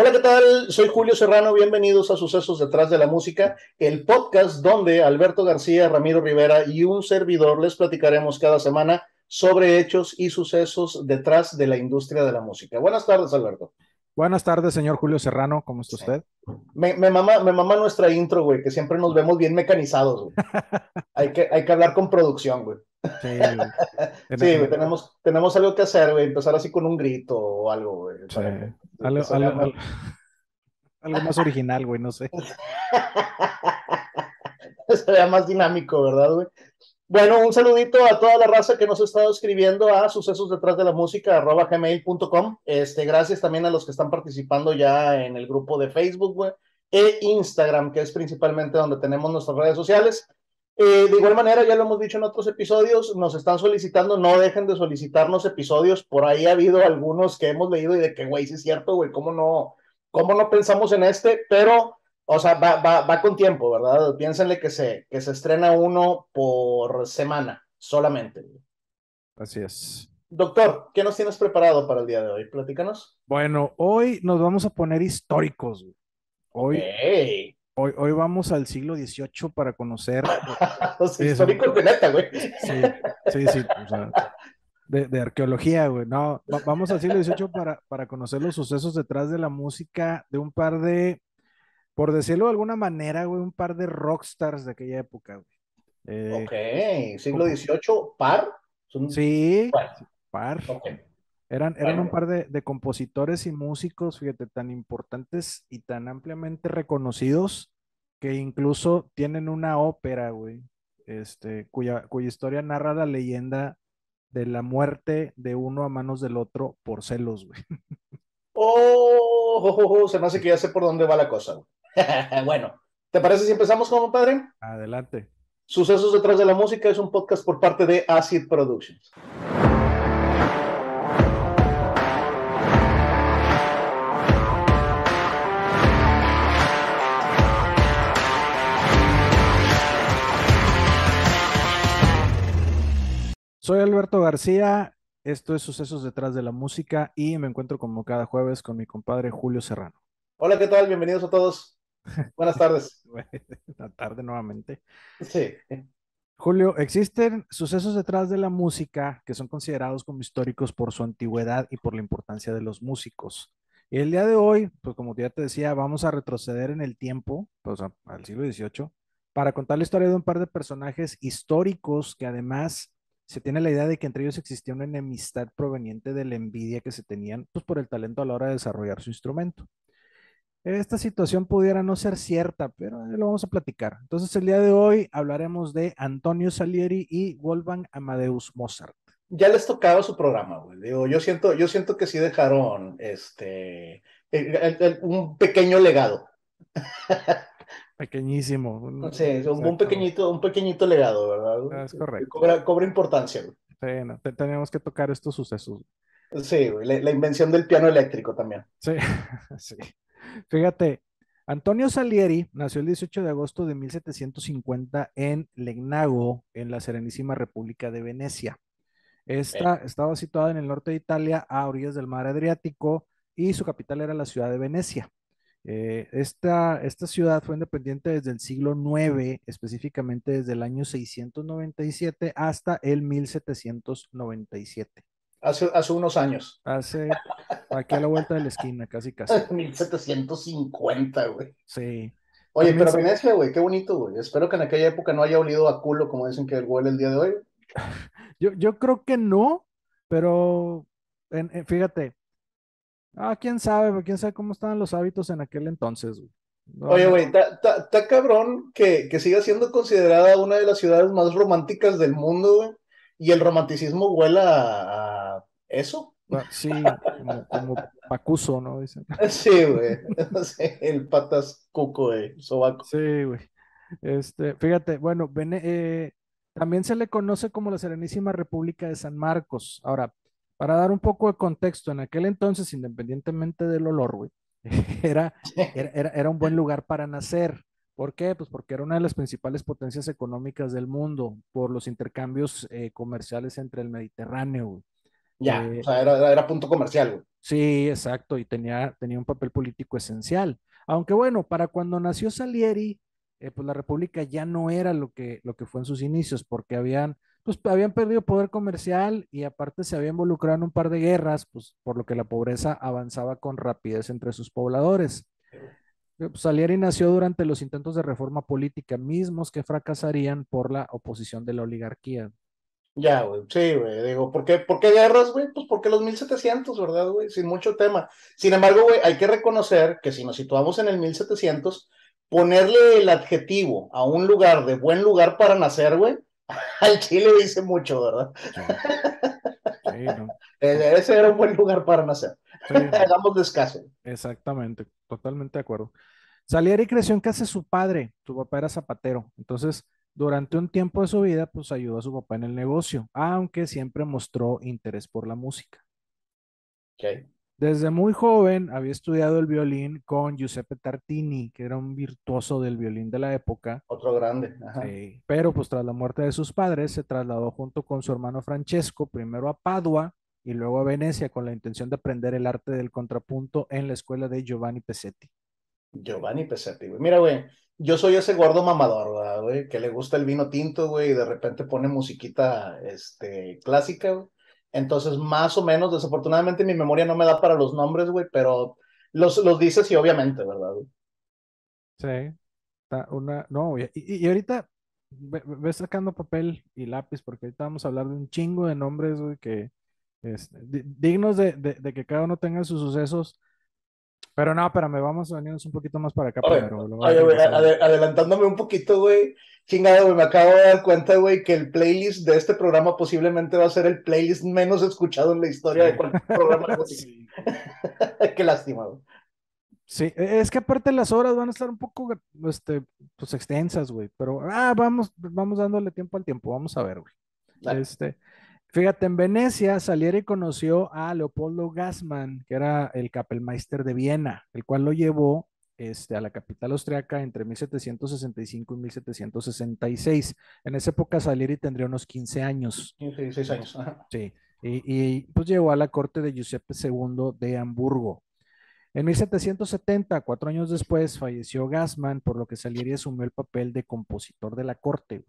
Hola, ¿qué tal? Soy Julio Serrano, bienvenidos a Sucesos detrás de la música, el podcast donde Alberto García, Ramiro Rivera y un servidor les platicaremos cada semana sobre hechos y sucesos detrás de la industria de la música. Buenas tardes, Alberto. Buenas tardes, señor Julio Serrano, ¿cómo está usted? Me, me, mama, me mama nuestra intro, güey, que siempre nos vemos bien mecanizados, güey. hay, que, hay que hablar con producción, güey. Sí, güey. sí, güey, tenemos, tenemos algo que hacer, güey, empezar así con un grito o algo, güey. Sí. Algo, algo, algo, algo, más original, güey, no sé. Sería más dinámico, ¿verdad, güey? Bueno, un saludito a toda la raza que nos ha estado escribiendo a sucesos detrás de la música, gmail.com. Este, gracias también a los que están participando ya en el grupo de Facebook, güey, e Instagram, que es principalmente donde tenemos nuestras redes sociales. Eh, de igual manera, ya lo hemos dicho en otros episodios, nos están solicitando, no dejen de solicitarnos episodios. Por ahí ha habido algunos que hemos leído y de que, güey, sí es cierto, güey, ¿cómo no, cómo no pensamos en este? Pero o sea, va, va, va con tiempo, ¿verdad? Piénsenle que se, que se estrena uno por semana solamente. Así es. Doctor, ¿qué nos tienes preparado para el día de hoy? Platícanos. Bueno, hoy nos vamos a poner históricos. Hoy, hoy, hoy vamos al siglo XVIII para conocer. históricos de neta, güey. Sí, sí, sí. O sea, de, de, arqueología, güey. No, vamos al siglo XVIII para, para conocer los sucesos detrás de la música de un par de por decirlo de alguna manera, güey, un par de rockstars de aquella época, güey. Eh, ok, siglo XVIII, par. Sí, par. Eran, eran un par de, de, compositores y músicos, fíjate, tan importantes y tan ampliamente reconocidos que incluso tienen una ópera, güey, este, cuya, cuya historia narra la leyenda de la muerte de uno a manos del otro por celos, güey. Oh, oh, oh, oh, se me hace que ya sé por dónde va la cosa, güey. bueno, ¿te parece si empezamos como padre? Adelante. Sucesos detrás de la música es un podcast por parte de Acid Productions. Soy Alberto García, esto es Sucesos detrás de la música y me encuentro como cada jueves con mi compadre Julio Serrano. Hola, ¿qué tal? Bienvenidos a todos. Buenas tardes. Buenas tardes nuevamente. Sí. Julio, existen sucesos detrás de la música que son considerados como históricos por su antigüedad y por la importancia de los músicos. Y el día de hoy, pues como ya te decía, vamos a retroceder en el tiempo, pues al siglo XVIII, para contar la historia de un par de personajes históricos que además se tiene la idea de que entre ellos existía una enemistad proveniente de la envidia que se tenían pues, por el talento a la hora de desarrollar su instrumento esta situación pudiera no ser cierta, pero lo vamos a platicar. Entonces, el día de hoy hablaremos de Antonio Salieri y Wolfgang Amadeus Mozart. Ya les tocaba su programa, güey. Digo, yo siento, yo siento que sí dejaron este un pequeño legado. Pequeñísimo. Sí, un, pequeñito, un pequeñito legado, ¿verdad? Ah, es correcto. Cobra, cobra importancia. Sí, tenemos que tocar estos sucesos. Sí, la, invención del piano eléctrico también. Sí, sí. Fíjate, Antonio Salieri nació el 18 de agosto de 1750 en Legnago, en la Serenísima República de Venecia. Esta estaba situada en el norte de Italia, a orillas del mar Adriático, y su capital era la ciudad de Venecia. Eh, esta, esta ciudad fue independiente desde el siglo IX, específicamente desde el año 697 hasta el 1797. Hace, hace unos años. Hace aquí a la vuelta de la esquina, casi casi. 1750, güey. Sí. Oye, pero Venecia, güey, qué bonito, güey. Espero que en aquella época no haya olido a culo, como dicen que huele el día de hoy. Yo, yo creo que no, pero fíjate. Ah, quién sabe, quién sabe cómo estaban los hábitos en aquel entonces, güey. Oye, güey, está cabrón que, que siga siendo considerada una de las ciudades más románticas del mundo, güey. Y el romanticismo huela a eso. Ah, sí, como, pacuso, ¿no? Dicen. Sí, güey. el patas cuco de sobaco. Sí, güey. Este, fíjate, bueno, eh, también se le conoce como la Serenísima República de San Marcos. Ahora, para dar un poco de contexto, en aquel entonces, independientemente del olor, güey, era, era, era, un buen lugar para nacer. ¿Por qué? Pues porque era una de las principales potencias económicas del mundo por los intercambios eh, comerciales entre el Mediterráneo. Güey. Ya, Eh, o sea, era, era punto comercial, güey. sí, exacto, y tenía, tenía un papel político esencial. Aunque bueno, para cuando nació Salieri, eh, pues la República ya no era lo que, lo que fue en sus inicios, porque habían, pues, habían perdido poder comercial y aparte se había involucrado en un par de guerras, pues por lo que la pobreza avanzaba con rapidez entre sus pobladores. Eh, pues, Salieri nació durante los intentos de reforma política mismos que fracasarían por la oposición de la oligarquía. Ya, güey, sí, güey, digo, ¿por qué, por qué guerras, güey? Pues porque los 1700, ¿verdad, güey? Sin mucho tema. Sin embargo, güey, hay que reconocer que si nos situamos en el 1700, ponerle el adjetivo a un lugar de buen lugar para nacer, güey, al Chile dice mucho, ¿verdad? Sí, sí, no, Eh, Ese era un buen lugar para nacer. sí. Hagamos descaso. Exactamente, totalmente de acuerdo. Salieri creció en casa de su padre, su papá era zapatero, entonces durante un tiempo de su vida pues ayudó a su papá en el negocio, aunque siempre mostró interés por la música. Ok, Desde muy joven había estudiado el violín con Giuseppe Tartini, que era un virtuoso del violín de la época, Otro grande. Ajá. pero pues tras la muerte de sus padres se trasladó junto con su hermano Francesco primero a Padua y luego a Venecia con la intención de aprender el arte del contrapunto en la escuela de Giovanni Pesetti. Giovanni Pesetti, güey. Mira, güey, yo soy ese gordo mamador, ¿verdad, güey, que le gusta el vino tinto, güey, y de repente pone musiquita, este, clásica, güey. Entonces, más o menos, desafortunadamente mi memoria no me da para los nombres, güey, pero los, los dices y obviamente, ¿verdad, güey? Sí, una, no, y, y- ahorita ve, ve sacando papel y lápiz, porque ahorita vamos a hablar de un chingo de nombres, güey, que es, di- dignos de- de que cada uno tenga sus sucesos. Pero no, espérame, vamos a venirnos un poquito más para acá Oye, oye, güey, adelantándome un poquito, güey, chingado, güey, me acabo de dar cuenta, güey, que el playlist de este programa posiblemente va a ser el playlist menos escuchado en la historia de Sí. cualquier programa de música. Sí. Qué lástima, güey. Sí, e- es que aparte las horas van a estar un poco, este, pues extensas, güey, pero ah, vamos, vamos dándole tiempo al tiempo, vamos a ver, güey. Dale. Este, fíjate, en Venecia Salieri conoció a Leopoldo Gassman, que era el Kapellmeister de Viena, el cual lo llevó este, a la capital austriaca entre 1765 y 1766. En esa época Salieri tendría unos 15 años, 15, 16 años. Ajá. sí, y, y, pues llegó a la corte de Giuseppe II de Hamburgo. En 1770, cuatro años después, falleció Gassman, por lo que Salieri asumió el papel de compositor de la corte.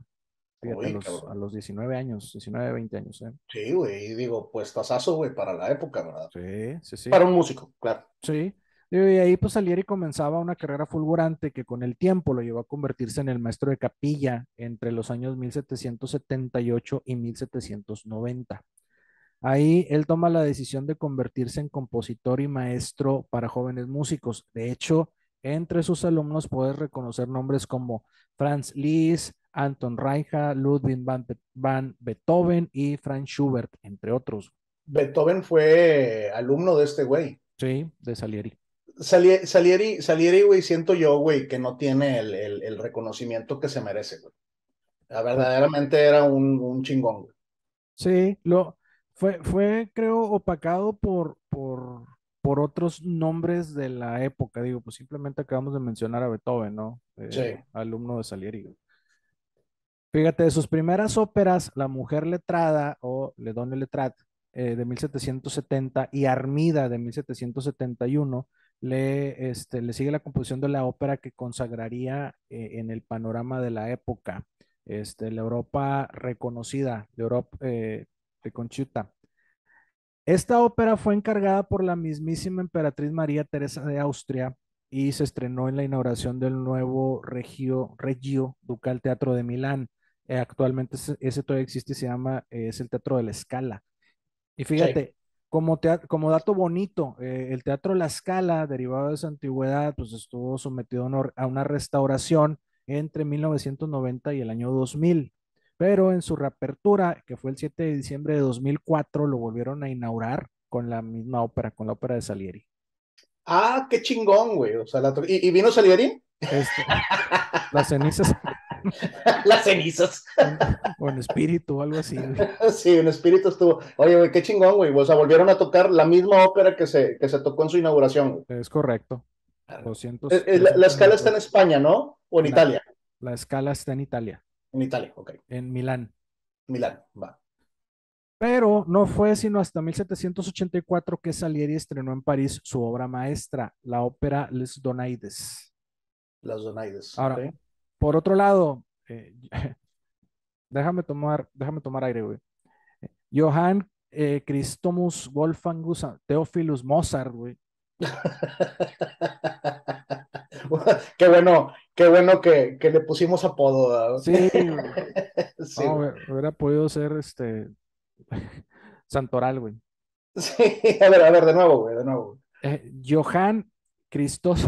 Fíjate, Uy, a, los, a los 19 años, 19, 20 años. ¿eh? Sí, güey, digo, pues tasazo, güey, para la época, ¿verdad? Sí, sí, sí. Para un músico, claro. Sí. Y ahí pues Salieri comenzaba una carrera fulgurante que con el tiempo lo llevó a convertirse en el maestro de capilla entre los años 1778 y 1790. Ahí él toma la decisión de convertirse en compositor y maestro para jóvenes músicos. De hecho, entre sus alumnos puedes reconocer nombres como Franz Liszt, Anton Reicha, Ludwig van, Be- van Beethoven y Franz Schubert, entre otros. Beethoven fue alumno de este güey. Sí, de Salieri. Salie- Salieri, Salieri, güey, siento yo, güey, que no tiene el, el- el reconocimiento que se merece, güey. La verdaderamente era un, un chingón, güey. Sí, lo fue, fue, creo, opacado por, por, por otros nombres de la época. Digo, pues simplemente acabamos de mencionar a Beethoven, ¿no? Eh, Sí. alumno de Salieri. Fíjate, de sus primeras óperas, La Mujer Letrada o Le Donne Lettrate eh, de 1770 y Armida de 1771, le, este, le sigue la composición de la ópera que consagraría eh, en el panorama de la época, este, la Europa reconocida, la Europa eh, reconchuta. Esta ópera fue encargada por la mismísima emperatriz María Teresa de Austria y se estrenó en la inauguración del nuevo Regio, Regio Ducal Teatro de Milán. Eh, actualmente ese, ese todavía existe y se llama, eh, es el Teatro de la Scala. Y fíjate, como, como dato bonito, eh, el Teatro La Scala, derivado de su antigüedad, pues estuvo sometido a una restauración entre 1990 y el año 2000. Pero en su reapertura, que fue el 7 de diciembre de 2004, lo volvieron a inaugurar con la misma ópera, con la ópera de Salieri. Ah, qué chingón, güey. O sea, la ¿Y, y vino Salieri? Este, las cenizas Las cenizas. o en espíritu o algo así. güey. Sí, en espíritu estuvo. Oye, güey, qué chingón, güey. O sea, volvieron a tocar la misma ópera que se, que se tocó en su inauguración, güey. Es correcto. 200, Eh, eh, La, la escala está en España, ¿no? O en La- Italia. La escala está en Italia, En Italia, ok. en Milán. Milán, va. Pero no fue sino hasta 1784 que Salieri estrenó en París su obra maestra, la ópera Les Donaides. Las Donaides. Ahora, ok. por otro lado, eh, déjame tomar, déjame tomar aire, güey. Johann eh, Christomus Wolfgangus Theophilus Mozart, güey. qué bueno, qué bueno que, que le pusimos apodo. ¿verdad? Sí, güey. Sí, No, hubiera- podido ser este Santoral, güey. Sí, a ver, a ver, de nuevo, güey, de nuevo. Eh, Johann Christos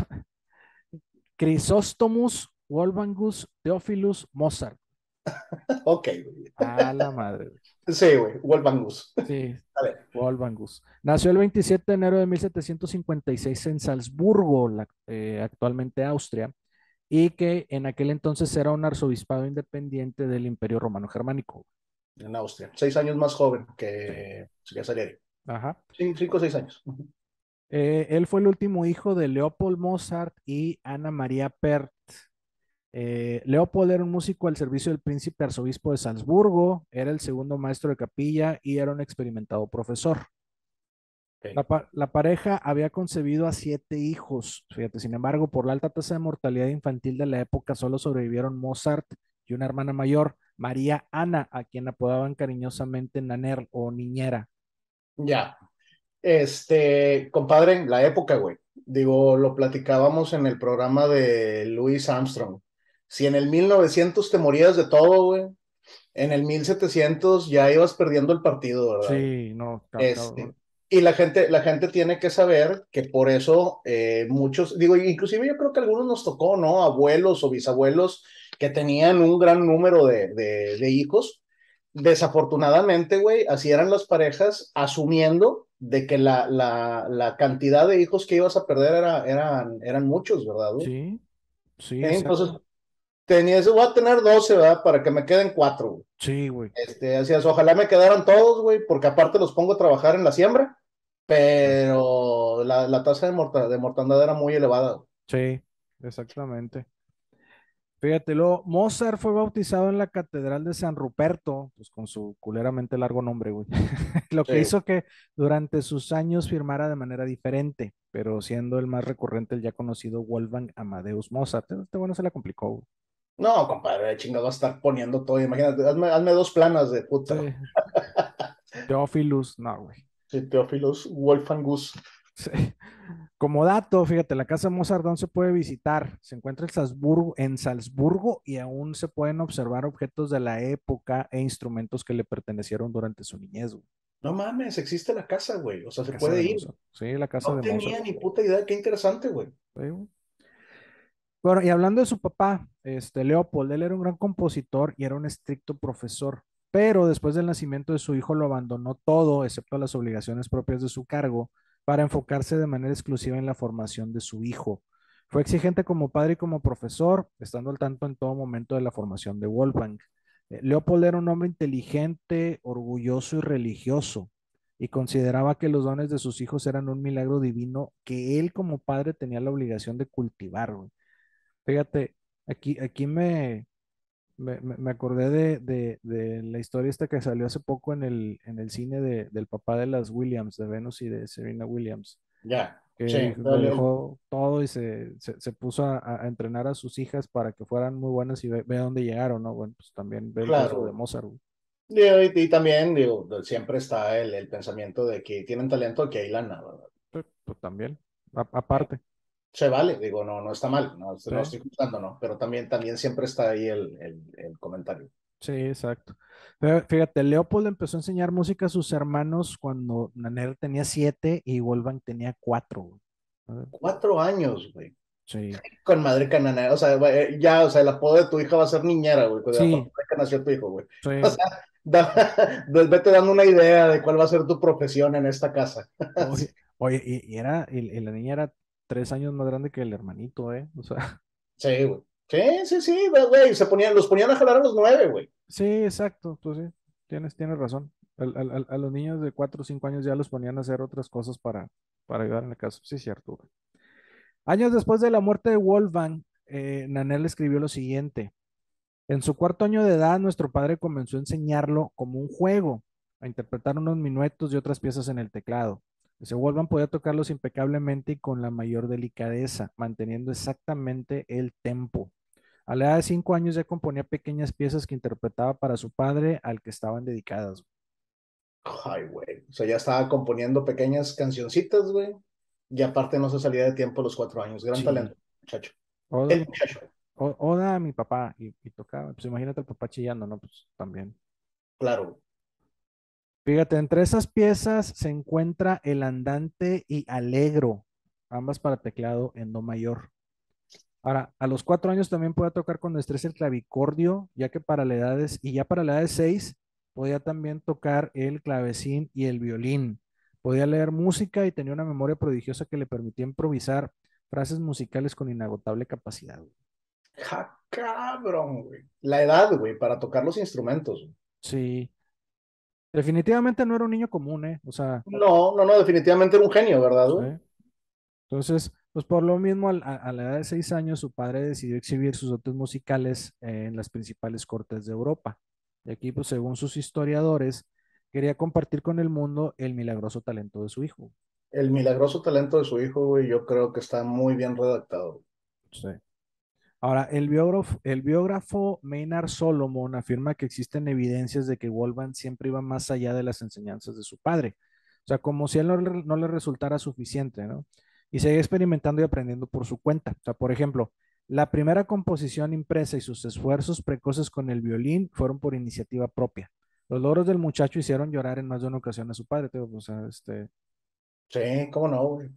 Crisóstomus Wolfgangus Theophilus Mozart. Ok, güey. A la madre, güey. Sí, güey, Wolfgangus. Sí, A ver. Wolfgangus. Nació el 27 de enero de 1756 en Salzburgo, la- eh, actualmente Austria, y que en aquel entonces era un arzobispado independiente del Imperio Romano Germánico. En Austria. Seis años más joven que, Salieri. Ajá. Cin- Cinco o seis años. Eh, él fue el último hijo de Leopold Mozart y Ana María Pert. Eh, Leopold era un músico al servicio del príncipe arzobispo de Salzburgo, era el segundo maestro de capilla y era un experimentado profesor. La, pa- la pareja había concebido a siete hijos, fíjate, sin embargo, por la alta tasa de mortalidad infantil de la época, solo sobrevivieron Mozart y una hermana mayor, María Ana, a quien apodaban cariñosamente Naner o Niñera. Ya. Este, compadre, la época, güey. Digo, lo platicábamos en el programa de Louis Armstrong. Si en el 1900 te morías de todo, güey, en el 1700 ya ibas perdiendo el partido, ¿verdad? Sí, no, Este. Y la gente, la gente tiene que saber que por eso eh, muchos, digo, inclusive yo creo que algunos nos tocó, ¿no? Abuelos o bisabuelos que tenían un gran número de, de, de hijos. Desafortunadamente, güey, así eran las parejas, asumiendo de que la, la, la cantidad de hijos que ibas a perder era, eran, eran muchos, ¿verdad? güey? Sí, sí, Eh. Entonces, tenías, voy a tener 12, ¿verdad? Para que me queden cuatro, güey. Sí, güey. Este, decías, ojalá me quedaran todos, güey, porque aparte los pongo a trabajar en la siembra, pero la, la tasa de, morta- de mortandad era muy elevada. Sí, exactamente. Fíjate, luego, Mozart fue bautizado en la Catedral de San Ruperto, pues con su culeramente largo nombre, güey. Lo que Sí. hizo que durante sus años firmara de manera diferente, pero siendo el más recurrente el ya conocido Wolfgang Amadeus Mozart. Este bueno se la complicó, güey. No, compadre, chingado, a estar poniendo todo. Imagínate, hazme, hazme dos planas de puta. Sí. Teófilus, no, güey. Sí, Teófilos, Wolfangus. Sí. Como dato, fíjate, la casa Mozart aún se puede visitar. Se encuentra en Salzburgo, en Salzburgo y aún se pueden observar objetos de la época e instrumentos que le pertenecieron durante su niñez. güey. No mames, existe la casa, güey. O sea, se puede de ir. Mozart. Sí, la casa No de tenía Mozart. ni puta idea. Qué interesante, güey. Sí, güey. Bueno, y hablando de su papá, este Leopold, él era un gran compositor y era un estricto profesor, pero después del nacimiento de su hijo lo abandonó todo, excepto las obligaciones propias de su cargo, para enfocarse de manera exclusiva en la formación de su hijo. Fue exigente como padre y como profesor, estando al tanto en todo momento de la formación de Wolfgang. Eh, Leopold era un hombre inteligente, orgulloso y religioso, y consideraba que los dones de sus hijos eran un milagro divino que él como padre tenía la obligación de cultivar. Fíjate, aquí, aquí me, me, me- acordé de, de- de la historia esta que salió hace poco en el, en el cine de- del papá de las Williams, de Venus y de Serena Williams, Ya. que Sí, lo dejó todo y se, se, se puso a, a entrenar a sus hijas para que fueran muy buenas y ve, ve dónde llegaron, ¿no? Bueno, pues también ve el caso Claro. de Mozart. Y, y también, digo, siempre está el, el pensamiento de que tienen talento, que hay lana, ¿verdad? Pues, pues también, a- aparte. Se vale, digo, no, no está mal, no, no estoy juzgando, ¿no? Pero también, también siempre está ahí el, el, el comentario. Sí, exacto. Pero Fíjate, Leopold empezó a enseñar música a sus hermanos cuando Naner tenía siete y Wolfgang tenía cuatro. Cuatro años, güey. Sí, Con madre canana, o sea, güey, ya, o sea, el apodo de tu hija va a ser niñera, güey, Sí. que nació tu hijo, güey. sí, O sea, da- vete dando una idea de cuál va a ser tu profesión en esta casa. Oye, oye, y, y era, y, y la niña era tres años más grande que el hermanito, ¿eh? O sea, Sí, güey. Sí, sí, sí, güey, se ponían, los ponían a jalar a los nueve, güey. sí, exacto, pues sí, tienes, tienes razón. Al- al- al- a los niños de cuatro o cinco años ya los ponían a hacer otras cosas para, para ayudar en la casa. Sí, cierto. güey. Años después de la muerte de Wolfgang, eh, Nanel escribió lo siguiente. En su cuarto año de edad, nuestro padre comenzó a enseñarlo como un juego. a interpretar unos minuetos y otras piezas en el teclado. Dice, Wolfgang podía tocarlos impecablemente y con la mayor delicadeza, manteniendo exactamente el tempo. A la edad de cinco años ya componía pequeñas piezas que interpretaba para su padre, al que estaban dedicadas. Ay, güey. O sea, ya estaba componiendo pequeñas cancioncitas, güey. Y aparte no se salía de tiempo a los cuatro años. Gran Sí. talento, muchacho. Oda, El muchacho. Oda a mi papá y, y tocaba. Pues imagínate al papá chillando, ¿no? Pues también. Claro. Fíjate, entre esas piezas se encuentra el andante y alegro, ambas para teclado en do mayor. Ahora, a los cuatro años también podía tocar con destreza el clavicordio, ya que para la edad de- y ya para la edad de seis podía también tocar el clavecín y el violín. Podía leer música y tenía una memoria prodigiosa que le permitía improvisar frases musicales con inagotable capacidad. güey. Ja, cabrón, güey. La edad, güey, para tocar los instrumentos. güey. Sí. Definitivamente no era un niño común, ¿eh? O sea, No, no, no, definitivamente era un genio, ¿verdad, güey? ¿sí? Entonces, pues por lo mismo, a, a la edad de seis años, su padre decidió exhibir sus dotes musicales eh, en las principales cortes de Europa. Y aquí, pues según sus historiadores, quería compartir con el mundo el milagroso talento de su hijo. El milagroso talento de su hijo, güey, yo creo que está muy bien redactado. Sí. Ahora, el biógrafo, el biógrafo Maynard Solomon afirma que existen evidencias de que Wolfgang siempre iba más allá de las enseñanzas de su padre. O sea, como si a él no, le- no le resultara suficiente, ¿no? Y seguía experimentando y aprendiendo por su cuenta. O sea, por ejemplo, la primera composición impresa y sus esfuerzos precoces con el violín fueron por iniciativa propia. Los logros del muchacho hicieron llorar en más de una ocasión a su padre. digo, O sea, este, Sí, cómo no, güey.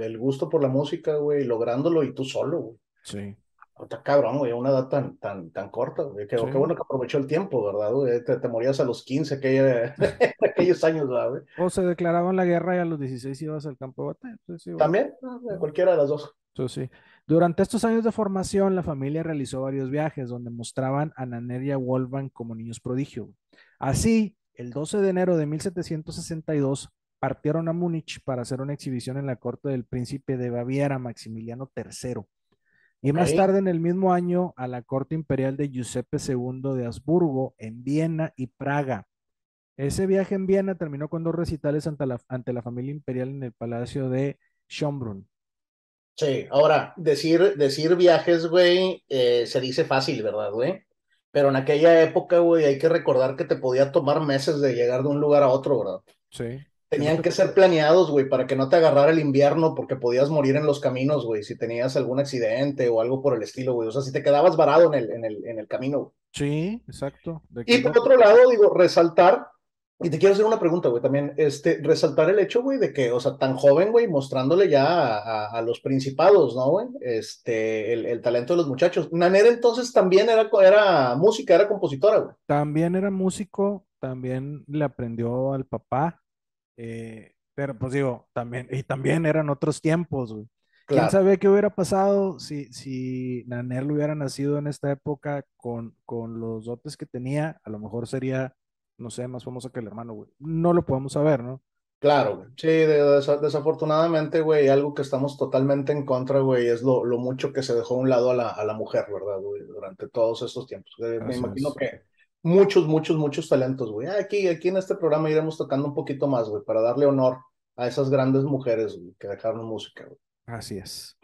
El gusto por la música, güey, lográndolo y tú solo, güey. sí. Está cabrón, güey, una edad tan, tan, tan corta, güey. Qué, Sí. qué bueno que aprovechó el tiempo, ¿verdad, güey? Te, te morías a los 15, aquella- aquellos años, ¿verdad, güey? O se declaraban la guerra y a los 16 ibas al campo de batalla. Sí, bueno. También, ah, cualquiera de las dos. Eso sí. Durante estos años de formación, la familia realizó varios viajes donde mostraban a Nanner y a Wolfgang como niños prodigio. Así, el 12 de enero de 1762 partieron a Múnich para hacer una exhibición en la corte del príncipe de Baviera, Maximiliano III. Y más tarde en el mismo año a la corte imperial de Giuseppe II de Habsburgo, en Viena y Praga. Ese viaje en Viena terminó con dos recitales ante la, ante la familia imperial en el palacio de Schönbrunn. Sí, ahora, decir, decir viajes, güey, eh, se dice fácil, ¿verdad, güey? Pero en aquella época, güey, hay que recordar que te podía tomar meses de llegar de un lugar a otro, ¿verdad? Sí. Tenían que ser planeados, güey, para que no te agarrara el invierno, porque podías morir en los caminos, güey, si tenías algún accidente o algo por el estilo, güey. O sea, si te quedabas varado en el, en el, en el camino, güey. Sí, exacto. De Y por otro lado, digo, resaltar, y te quiero hacer una pregunta, güey, también, este, resaltar el hecho, güey, de que, o sea, tan joven, güey, mostrándole ya a, a- a los principados, ¿no, güey? Este, el, el talento de los muchachos. Nanera entonces también era, era música, era compositora, güey. También era músico, también le aprendió al papá, eh, pero pues digo, también, y también eran otros tiempos, güey. ¿Quién sabe qué hubiera pasado si, si Nanel hubiera nacido en esta época con, con los dotes que tenía? A lo mejor sería, no sé, más famoso que el hermano, güey. No lo podemos saber, ¿no? Claro, güey. Sí, de- desa- desafortunadamente, güey, algo que estamos totalmente en contra, güey, es lo, lo mucho que se dejó a un lado a la, a la mujer, ¿verdad, güey? Durante todos estos tiempos. Eh, me imagino que muchos, muchos, muchos talentos, güey. Ah, Aquí, aquí en este programa iremos tocando un poquito más, güey, para darle honor a esas grandes mujeres, güey, que dejaron música, güey. Así es.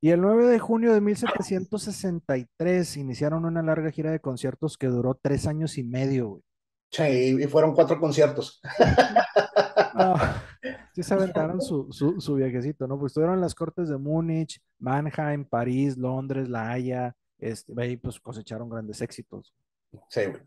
Y el 9 de junio de 1763 iniciaron una larga gira de conciertos que duró tres años y medio, güey. Sí, y, y fueron cuatro conciertos. No, sí se aventaron su, su, su viajecito, ¿no? Pues estuvieron en las cortes de Múnich, Mannheim, París, Londres, La Haya, este, ahí pues cosecharon grandes éxitos. Sí, güey.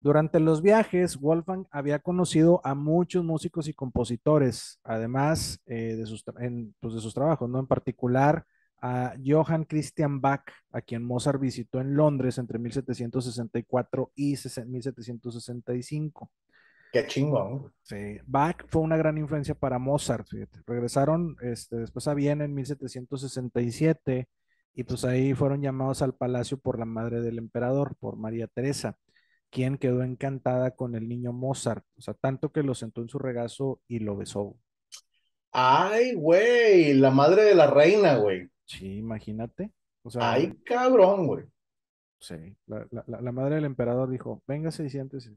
Durante los viajes, Wolfgang había conocido a muchos músicos y compositores, además eh, de, sus, en, pues, de sus trabajos, ¿no? En particular a Johann Christian Bach, a quien Mozart visitó en Londres entre 1764 y sesen- 1765. Qué chingón. Sí, Bach fue una gran influencia para Mozart, fíjate. Regresaron este, después a Viena en 1767 y pues ahí fueron llamados al palacio por la madre del emperador, por María Teresa, quien quedó encantada con el niño Mozart, o sea, tanto que lo sentó en su regazo y lo besó. Ay, güey, la madre de la reina, güey. Sí, imagínate. O sea, Ay, cabrón, güey. sí, la, la- la- la madre del emperador dijo, véngase y siéntese.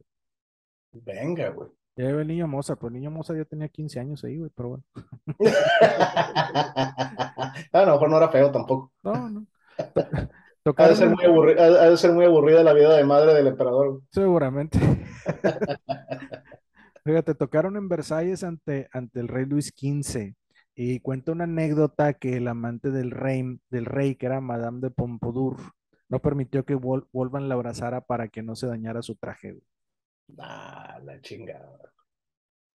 Venga, güey. Ya iba el niño Mozart, pues el niño Mozart ya tenía 15 años ahí, güey, pero bueno. a lo mejor no era feo tampoco. No, no. Ha, de ser muy aburrida, ha de ser muy aburrida la vida de madre del emperador. Seguramente. Fíjate, tocaron en Versalles ante, ante el rey Luis XV y cuenta una anécdota que el amante del rey, del rey, que era Madame de Pompadour, no permitió que Wolvan la abrazara para que no se dañara su traje. Ah, la chingada.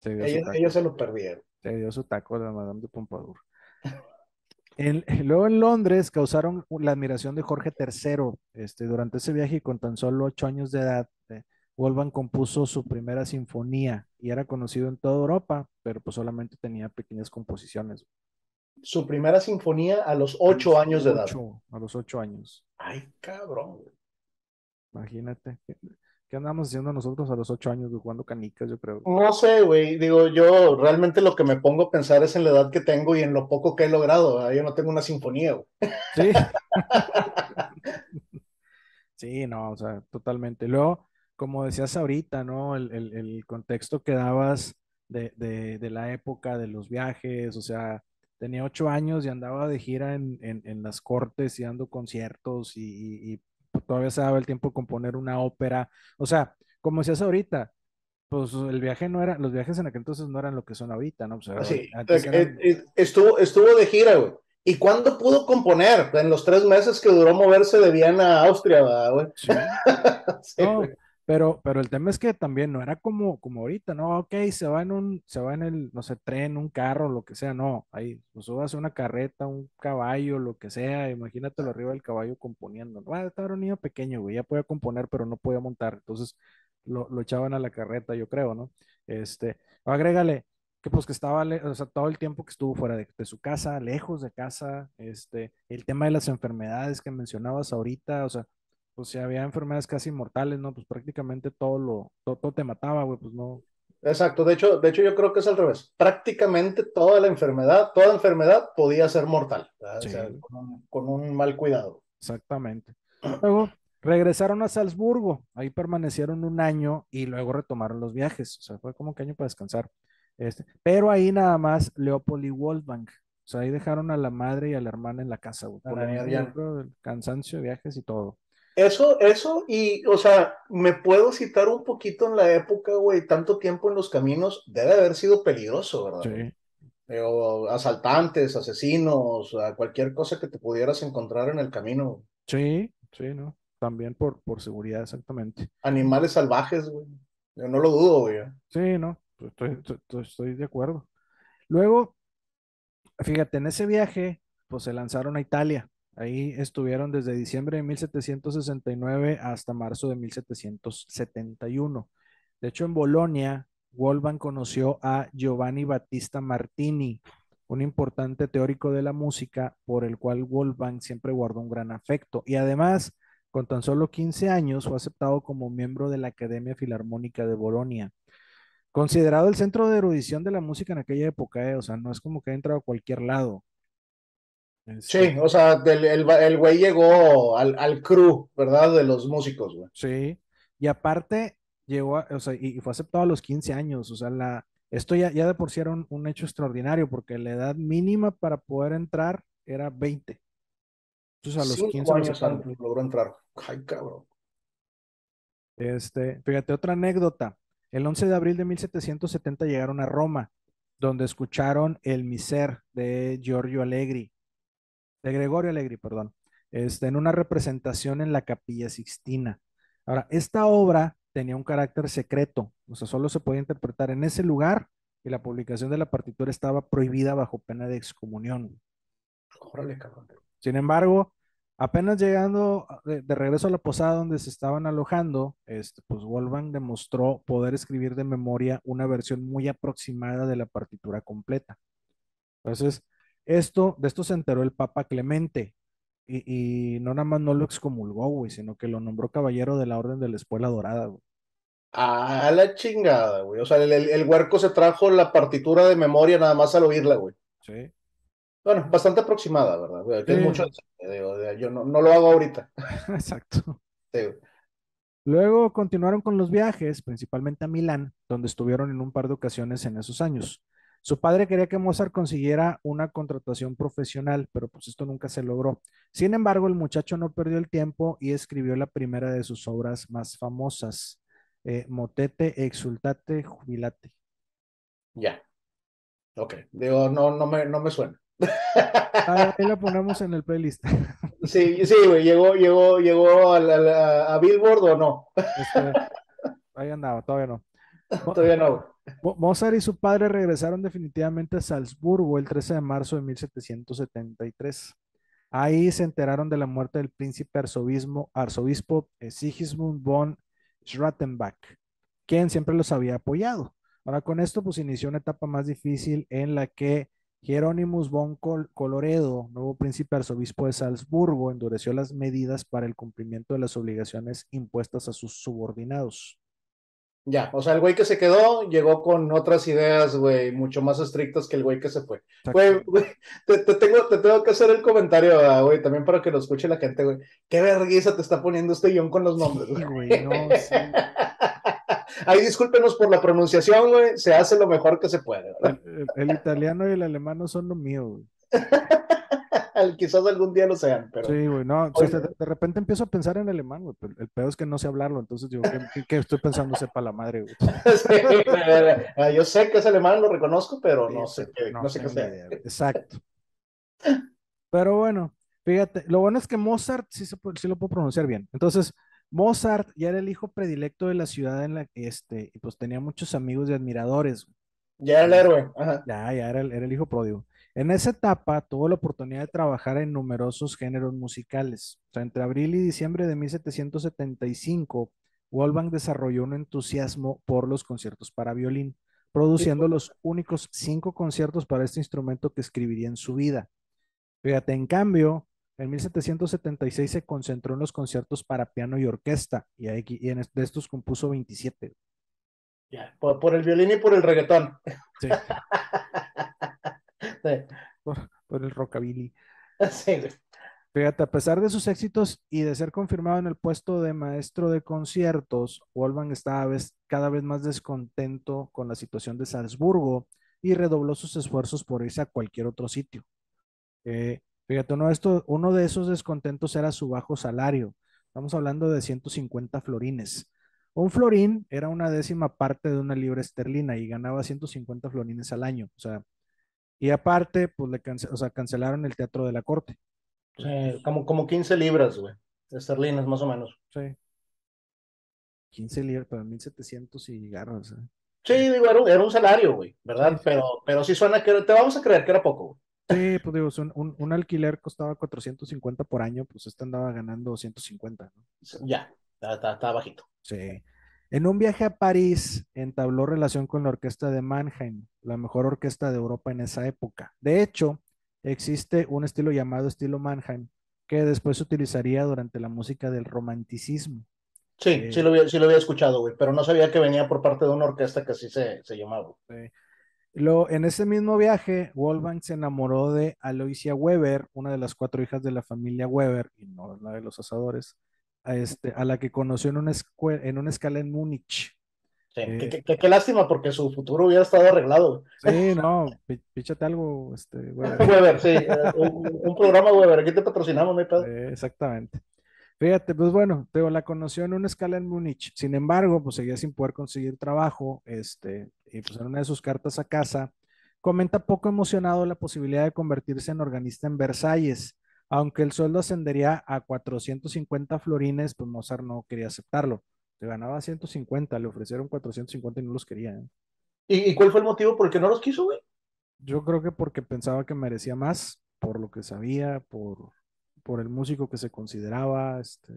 Ellos, se lo perdieron. Se dio su taco de Madame de Pompadour. luego en Londres causaron la admiración de Jorge III. Este, durante ese viaje y con tan solo ocho años de edad, eh, Wolfgang compuso su primera sinfonía y era conocido en toda Europa, pero pues solamente tenía pequeñas composiciones. Su primera sinfonía a los ocho años de edad. A los ocho años. Ay, cabrón. Imagínate. ¿Qué andamos haciendo nosotros a los ocho años jugando canicas, yo creo? No sé, güey. Digo, yo realmente lo que me pongo a pensar es en la edad que tengo y en lo poco que he logrado. Yo no tengo una sinfonía, güey. Sí. sí, no, o sea, totalmente. Luego, como decías ahorita, ¿no? El, contexto que dabas de, la época de los viajes, o sea, tenía ocho años y andaba de gira en, las cortes y dando conciertos y, todavía se daba el tiempo de componer una ópera. O sea, como decías ahorita, pues el viaje no era, los viajes en aquel entonces no eran lo que son ahorita, ¿no? Sea, sí, eh, eh, estuvo, estuvo de gira, güey. ¿Y cuándo pudo componer? En los tres meses que duró moverse de Viena a Austria, güey. Sí. sí pero, pero el tema es que también no era como, como ahorita, ¿no? Ok, se va en un, se va en el, no sé, tren, un carro, lo que sea, no. Ahí, pues subas una carreta, un caballo, lo que sea, imagínatelo arriba del caballo componiendo. Bueno, estaba un niño pequeño, güey, ya podía componer, pero no podía montar. Entonces lo, lo echaban a la carreta, yo creo, ¿no? Este, agrégale que pues que estaba, o sea, todo el tiempo que estuvo fuera de, de, su casa, lejos de casa, este, el tema de las enfermedades que mencionabas ahorita, o sea, pues si había enfermedades casi mortales, ¿no? Pues prácticamente todo lo, todo, te mataba, güey, pues no. Exacto, de hecho, de hecho yo creo que es al revés. Prácticamente toda la enfermedad, toda enfermedad podía ser mortal, o sea, con, un, mal cuidado. Exactamente. Luego regresaron a Salzburgo, ahí permanecieron un año y luego retomaron los viajes, o sea, fue como que año para descansar. Este, pero ahí nada más Leopold y Wolfgang, o sea, ahí dejaron a la madre y a la hermana en la casa, güey, por el cansancio, viajes y todo. Eso, eso, y, o sea, me puedo citar un poquito en la época, güey, tanto tiempo en los caminos, debe haber sido peligroso, ¿verdad? Sí. asaltantes, asesinos, cualquier cosa que te pudieras encontrar en el camino. Sí, sí, ¿no? También por, por seguridad, exactamente. Animales salvajes, güey. Yo no lo dudo, güey. Sí, no, estoy, estoy de acuerdo. Luego, fíjate, en ese viaje, pues se lanzaron a Italia. Ahí estuvieron desde diciembre de 1769 hasta marzo de 1771. De hecho, en Bolonia, Wolfgang conoció a Giovanni Battista Martini, un importante teórico de la música por el cual Wolfgang siempre guardó un gran afecto. Y además, con tan solo 15 años, fue aceptado como miembro de la Academia Filarmónica de Bolonia. Considerado el centro de erudición de la música en aquella época, ¿eh? o sea, no es como que ha entrado a cualquier lado. Sí, o sea, el, güey llegó al, al crew, ¿verdad? De los músicos, güey. Sí, y aparte llegó, o sea, y, fue aceptado a los 15 años, o sea, la, esto ya, ya de por sí era un, hecho extraordinario, porque la edad mínima para poder entrar era 20. Entonces a los 15 años logró entrar. Ay, cabrón. Este, fíjate, otra anécdota. El 11 de abril de 1770 llegaron a Roma, donde escucharon el Miser de Giorgio Allegri de Gregorio Alegri, perdón, este, en una representación en la Capilla Sixtina. Ahora, esta obra tenía un carácter secreto, o sea, solo se podía interpretar en ese lugar y la publicación de la partitura estaba prohibida bajo pena de excomunión. Órale, cabrón. Sin embargo, apenas llegando de, regreso a la posada donde se estaban alojando, este, pues Wolfgang demostró poder escribir de memoria una versión muy aproximada de la partitura completa. Entonces, esto, de esto se enteró el Papa Clemente y, no nada más no lo excomulgó, güey, sino que lo nombró caballero de la Orden de la Escuela Dorada, güey. Ah, la chingada, güey. O sea, el, huerco se trajo la partitura de memoria nada más al oírla, güey. Sí. Bueno, bastante aproximada, ¿verdad? mucho, yo no, lo hago ahorita. Exacto. Sí, Luego continuaron con los viajes, principalmente a Milán, donde estuvieron en un par de ocasiones en esos años. Su padre quería que Mozart consiguiera una contratación profesional, pero pues esto nunca se logró. Sin embargo, el muchacho no perdió el tiempo y escribió la primera de sus obras más famosas, eh, Motete Exultate Jubilate. Ya. Ok. Digo, no, no, me, no me suena. Ah, ahí lo ponemos en el playlist. Sí, sí, güey. Llegó, llegó, llegó a, a, Billboard o no. Este, ahí andaba, todavía no. todavía no. Mozart y su padre regresaron definitivamente a Salzburgo el 13 de marzo de 1773. Ahí se enteraron de la muerte del príncipe arzobispo, arzobispo Sigismund von Schrattenbach, quien siempre los había apoyado. Ahora con esto pues inició una etapa más difícil en la que Hieronymus von Coloredo, nuevo príncipe arzobispo de Salzburgo, endureció las medidas para el cumplimiento de las obligaciones impuestas a sus subordinados. Ya, o sea, el güey que se quedó llegó con otras ideas, güey, mucho más estrictas que el güey que se fue. Güey, güey, te, tengo, te tengo que hacer el comentario, ah, güey, también para que lo escuche la gente, güey. Qué vergüenza te está poniendo este guion con los nombres, güey. no, sí. Ahí discúlpenos por la pronunciación, güey, se hace lo mejor que se puede. El, el, italiano y el alemán no son lo mío, güey. Quizás algún día lo sean, pero. Sí, güey, no. de, repente empiezo a pensar en alemán, güey. Pero el peor es que no sé hablarlo, entonces digo, ¿qué, estoy pensando? Sepa la madre, güey. Ah, yo sé que es alemán, lo reconozco, pero no sé qué, no, sé qué sea. Exacto. Pero bueno, fíjate, lo bueno es que Mozart sí, se, sí lo puedo pronunciar bien. Entonces, Mozart ya era el hijo predilecto de la ciudad en la que este, y pues tenía muchos amigos y admiradores. Ya era el héroe. Ya, ya era el, era el hijo pródigo. En esa etapa tuvo la oportunidad de trabajar en numerosos géneros musicales. O sea, entre abril y diciembre de 1775, Wolfgang desarrolló un entusiasmo por los conciertos para violín, produciendo los únicos cinco conciertos para este instrumento que escribiría en su vida. Fíjate, en cambio, en 1776 se concentró en los conciertos para piano y orquesta, y, en de estos compuso 27. Ya, por, por, el violín y por el reggaetón. Sí. Por, el rockabilly. Fíjate, a pesar de sus éxitos y de ser confirmado en el puesto de maestro de conciertos, Wolfgang estaba cada vez más descontento con la situación de Salzburgo y redobló sus esfuerzos por irse a cualquier otro sitio. Eh, fíjate, uno de, estos, uno de esos descontentos era su bajo salario. Estamos hablando de 150 florines. Un florín era una décima parte de una libra esterlina y ganaba 150 florines al año. O sea, y aparte, pues le o sea, cancelaron el teatro de la corte. Sí, como, como 15 libras, güey, esterlinas más o menos. Sí. 15 libras, pero 1700 y garras. ¿eh? Sí, digo, era un, salario, güey, ¿verdad? Pero, pero sí suena que te vamos a creer que era poco, güey. Sí, pues digo, un, un, alquiler costaba 450 por año, pues este andaba ganando 150, ¿no? Ya, está, está bajito. Sí. En un viaje a París entabló relación con la orquesta de Mannheim, la mejor orquesta de Europa en esa época. De hecho, existe un estilo llamado estilo Mannheim, que después se utilizaría durante la música del romanticismo. Sí, eh, sí, lo había, sí lo había escuchado, güey, pero no sabía que venía por parte de una orquesta que así se, se llamaba. Lo, en ese mismo viaje, Wolfgang se enamoró de Aloysia Weber, una de las cuatro hijas de la familia Weber, y no la de los asadores, a, este, a la que conoció en una, en una escala en Múnich. Sí, qué, qué, lástima, porque su futuro hubiera estado arreglado. Sí, no, píchate algo, este, Weber. sí, eh, un, programa Weber, aquí te patrocinamos, no exactamente. Fíjate, pues bueno, Teo la conoció en una escala en Múnich, sin embargo, pues seguía sin poder conseguir trabajo, este, y pues en una de sus cartas a casa, comenta poco emocionado la posibilidad de convertirse en organista en Versalles, aunque el sueldo ascendería a 450 florines, pues Mozart no quería aceptarlo. Se ganaba 150, le ofrecieron 450 y no los quería. ¿eh? ¿Y, cuál fue el motivo por el que no los quiso, güey? Yo creo que porque pensaba que merecía más, por lo que sabía, por, por el músico que se consideraba, este...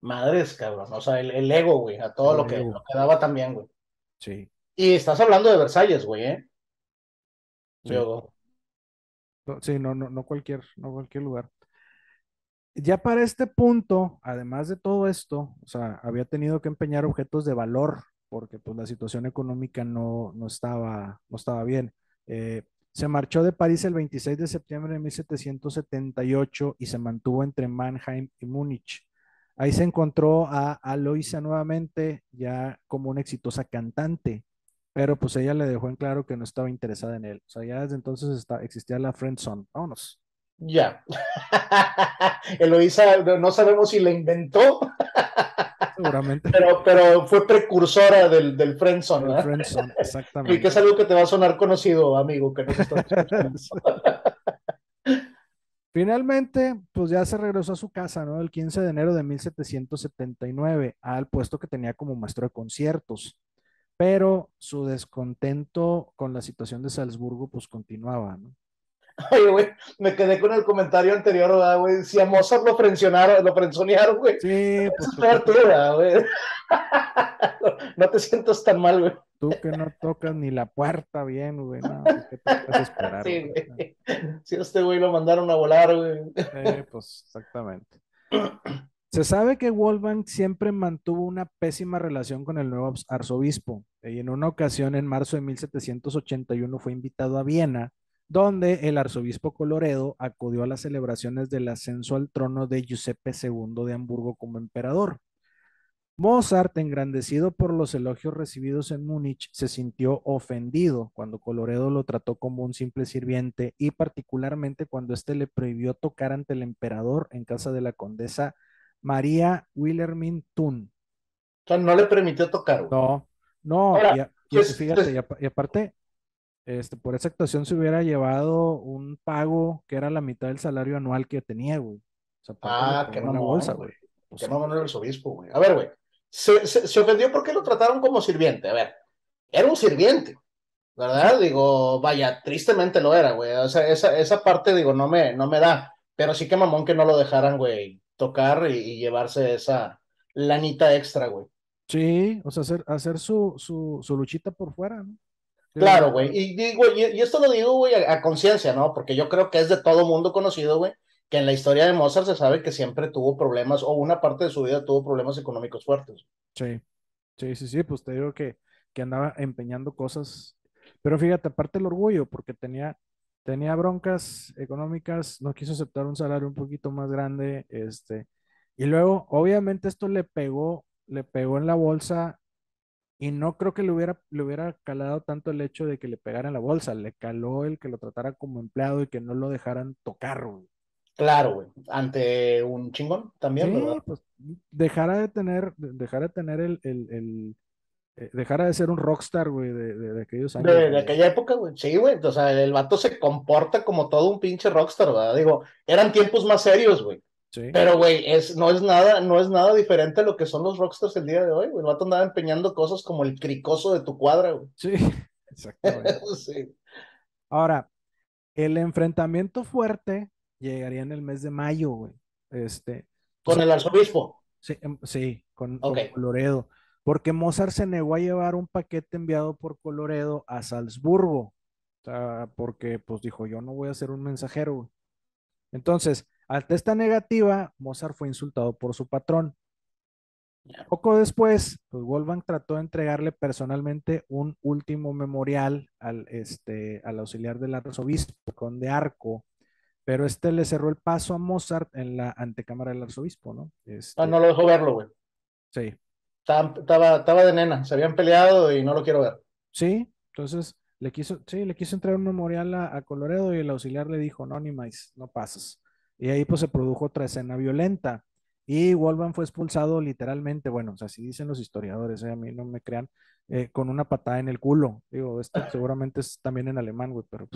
Madres, cabrón, o sea, el, ego, güey, a todo lo que, lo que, daba también, güey. Sí. Y estás hablando de Versalles, güey, ¿eh? Sí. Sí, no, no, no cualquier, no cualquier lugar. Ya para este punto, además de todo esto, o sea, había tenido que empeñar objetos de valor porque pues la situación económica no, no, estaba, no estaba bien. Eh, se marchó de París el 26 de septiembre de 1778 y se mantuvo entre Mannheim y Múnich. Ahí se encontró a Aloisa nuevamente, ya como una exitosa cantante, pero pues ella le dejó en claro que no estaba interesada en él. O sea, ya desde entonces está, existía la friendzone. Vámonos. Ya. Eloisa, no sabemos si la inventó. Seguramente. Pero, pero fue precursora del, del friendzone. El friendzone, exactamente. Y que es algo que te va a sonar conocido, amigo, que nos está Finalmente, pues ya se regresó a su casa, ¿no? El 15 de enero de 1779, al puesto que tenía como maestro de conciertos. Pero su descontento con la situación de Salzburgo, pues continuaba, ¿no? Oye, güey, me quedé con el comentario anterior, güey? Si a Mozart lo frencionaron, lo frenzonearon, güey. Sí, pues. Es güey. No te sientas tan mal, güey. Tú que no tocas ni la puerta bien, güey. No, ¿qué te puedes esperar? Sí, güey. Si este güey lo mandaron a volar, güey. Pues exactamente. Se sabe que Wolfgang siempre mantuvo una pésima relación con el nuevo arzobispo y en una ocasión en marzo de 1781 fue invitado a Viena donde el arzobispo Coloredo acudió a las celebraciones del ascenso al trono de Giuseppe II de Hamburgo como emperador. Mozart, engrandecido por los elogios recibidos en Múnich, se sintió ofendido cuando Coloredo lo trató como un simple sirviente y particularmente cuando éste le prohibió tocar ante el emperador en casa de la condesa María Wilhelmine Thun. O sea, no le permitió tocar. No, no, y, pues, fíjate, pues y aparte, este, por esa actuación se hubiera llevado un pago que era la mitad del salario anual que tenía, güey. ah, qué mamón, bolsa, güey. Pues mamón era el obispo, güey. A ver, güey. Se, se, ofendió porque lo trataron como sirviente. A ver, era un sirviente, ¿verdad? Digo, vaya, tristemente lo era, güey. O sea, esa, esa parte, digo, no me, no me da. Pero sí que mamón que no lo dejaran, güey, tocar y, llevarse esa lanita extra, güey. Sí, o sea, hacer, hacer su, su, su luchita por fuera, ¿no? Claro, güey. Y, digo, y, esto lo digo, güey, a, conciencia, ¿no? Porque yo creo que es de todo mundo conocido, güey, que en la historia de Mozart se sabe que siempre tuvo problemas, o una parte de su vida tuvo problemas económicos fuertes. Sí, sí, sí, sí, pues te digo que, que andaba empeñando cosas. Pero fíjate, aparte el orgullo, porque tenía, tenía broncas económicas, no quiso aceptar un salario un poquito más grande, este, y luego, obviamente, esto le pegó, le pegó en la bolsa y no creo que le hubiera, le hubiera calado tanto el hecho de que le pegaran la bolsa, le caló el que lo tratara como empleado y que no lo dejaran tocar, güey. Claro, güey. Ante un chingón también, sí, Pues, dejara de tener, dejara de tener el, el, el dejara de ser un rockstar, güey, de, de, aquellos años. De, aquella época, güey. Sí, güey. O sea, el vato se comporta como todo un pinche rockstar, ¿verdad? Digo, eran tiempos más serios, güey. Pero, güey, es, no, es nada, no es nada diferente a lo que son los rockstars el día de hoy, güey. El vato andaba empeñando cosas como el cricoso de tu cuadra, güey. Sí, exactamente. sí. Ahora, el enfrentamiento fuerte llegaría en el mes de mayo, güey. Este, ¿Con el arzobispo? Sí, em, sí con, con, Coloredo. Porque Mozart se negó a llevar un paquete enviado por Coloredo a Salzburgo. O sea, porque pues dijo, yo no voy a ser un mensajero. Entonces, ante esta negativa, Mozart fue insultado por su patrón. Poco después, pues Wolfgang trató de entregarle personalmente un último memorial al, este, al auxiliar del arzobispo, conde Arco, pero este le cerró el paso a Mozart en la antecámara del arzobispo, ¿no? Este, ah, no lo dejó verlo, güey. Sí. Estaba, estaba, de nena, se habían peleado y no lo quiero ver. Sí, entonces le quiso, sí, le quiso entregar un memorial a, a Coloredo y el auxiliar le dijo, no, ni más, no pasas. Y ahí pues se produjo otra escena violenta. Y Wolfgang fue expulsado literalmente, bueno, o sea, así dicen los historiadores, eh, a mí no me crean, eh, con una patada en el culo. Digo, esto seguramente es también en alemán, güey, pero...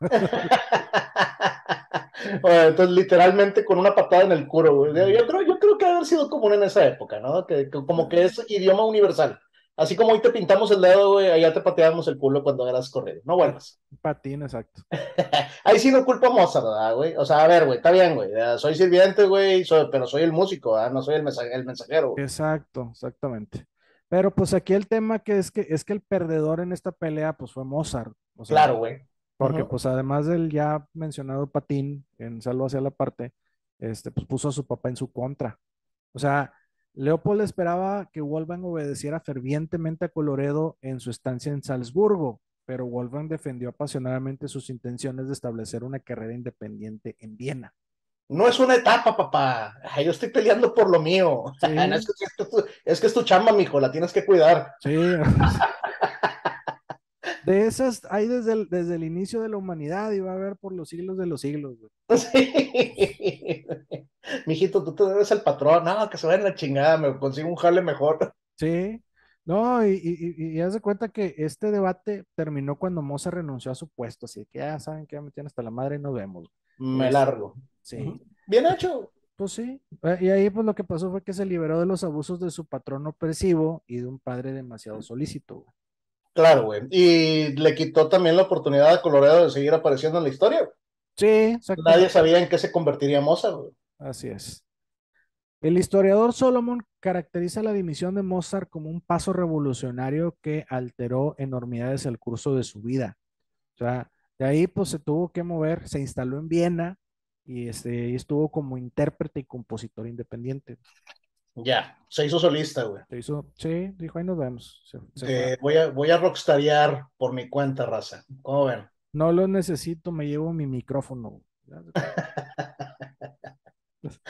entonces, literalmente con una patada en el culo, güey. Yo creo, yo creo que haber sido común en esa época, ¿no? que como que es idioma universal. Así como hoy te pintamos el dedo, güey, allá te pateamos el culo cuando eras corrido. No vuelvas. Patín, exacto. Ahí sí no culpo a Mozart, ¿verdad, güey? O sea, a ver, güey, está bien, güey. Soy sirviente, güey, pero soy el músico, ¿verdad? No soy el, mensajero. Exacto, exactamente. Pero pues aquí el tema que es que es que el perdedor en esta pelea, pues fue Mozart. claro, güey. Porque, pues además del ya mencionado Patín en Salvo hacia la parte, este, pues puso a su papá en su contra. O sea, Leopold esperaba que Wolfgang obedeciera fervientemente a Coloredo en su estancia en Salzburgo, pero Wolfgang defendió apasionadamente sus intenciones de establecer una carrera independiente en Viena. No es una etapa, papá. yo estoy peleando por lo mío. es, que, es, tu, es, que, es tu chamba, mijo, la tienes que cuidar. Sí. De esas hay desde el, desde el inicio de la humanidad y va a haber por los siglos de los siglos. Sí. Mijito, tú te debes al patrón. No, que se vaya en la chingada, me consigo un jale mejor. Sí. No, y, y, y, haz de cuenta que este debate terminó cuando Mozart renunció a su puesto, así que ya saben que ya me tienen hasta la madre y nos vemos. Me largo. Sí. Bien hecho. Pues sí. Eh, y ahí pues lo que pasó fue que se liberó de los abusos de su patrón opresivo y de un padre demasiado solícito. Claro, güey. Y le quitó también la oportunidad a Colorado de seguir apareciendo en la historia. Sí, exacto. Nadie sabía en qué se convertiría Mozart, güey. Así es. El historiador Solomon caracteriza la dimisión de Mozart como un paso revolucionario que alteró enormidades el curso de su vida. O sea, de ahí pues se tuvo que mover, se instaló en Viena y, este, estuvo como intérprete y compositor independiente. Ya, se hizo solista, güey. Se hizo, sí, dijo, ahí nos vemos. voy, a, voy a rockstarear por mi cuenta, raza. ¿Cómo ven? No lo necesito, me llevo mi micrófono.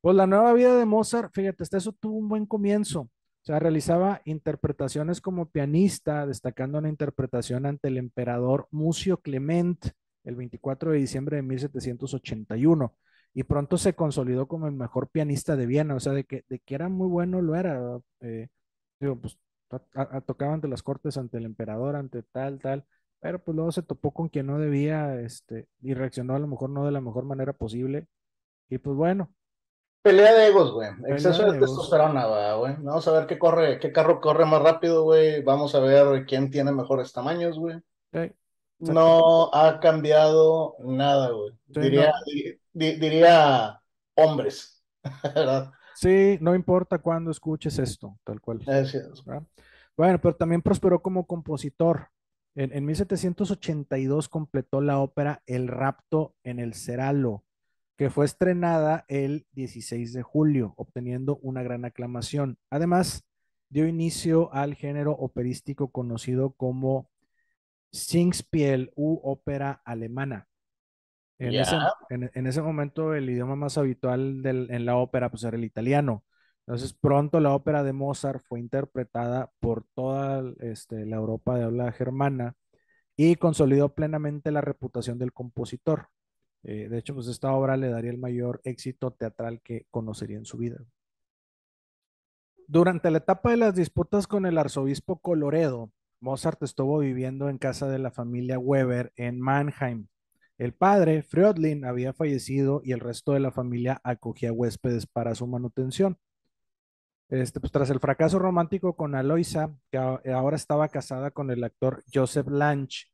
pues la nueva vida de Mozart, fíjate, hasta eso tuvo un buen comienzo. O sea, realizaba interpretaciones como pianista, destacando una interpretación ante el emperador Mucio Clement el 24 de diciembre de 1781 y pronto se consolidó como el mejor pianista de Viena, o sea, de que, de que era muy bueno lo era. Eh, digo, pues tocaba ante las cortes, ante el emperador, ante tal, tal, pero pues luego se topó con quien no debía, este, y reaccionó a lo mejor no de la mejor manera posible, y pues bueno. Pelea de egos, güey. Exceso de, testosterona, güey. Vamos a ver qué corre, qué carro corre más rápido, güey. Vamos a ver quién tiene mejores tamaños, güey. No ha cambiado nada, güey. diría, diría hombres, ¿verdad? Sí, no importa cuándo escuches esto, tal cual. Bueno, pero también prosperó como compositor. En, en, 1782 completó la ópera El rapto en el Ceralo, que fue estrenada el 16 de julio, obteniendo una gran aclamación. Además, dio inicio al género operístico conocido como Singspiel u ópera alemana. En, ese, momento el idioma más habitual en la ópera pues era el italiano. Entonces pronto la ópera de Mozart fue interpretada por toda este, la Europa de habla germana y consolidó plenamente la reputación del compositor. Eh, de hecho, pues esta obra le daría el mayor éxito teatral que conocería en su vida. Durante la etapa de las disputas con el arzobispo Coloredo, Mozart estuvo viviendo en casa de la familia Weber en Mannheim. El padre, Freudlin, había fallecido y el resto de la familia acogía huéspedes para su manutención. Este, pues, tras el fracaso romántico con Aloisa, que ahora estaba casada con el actor Joseph Lange,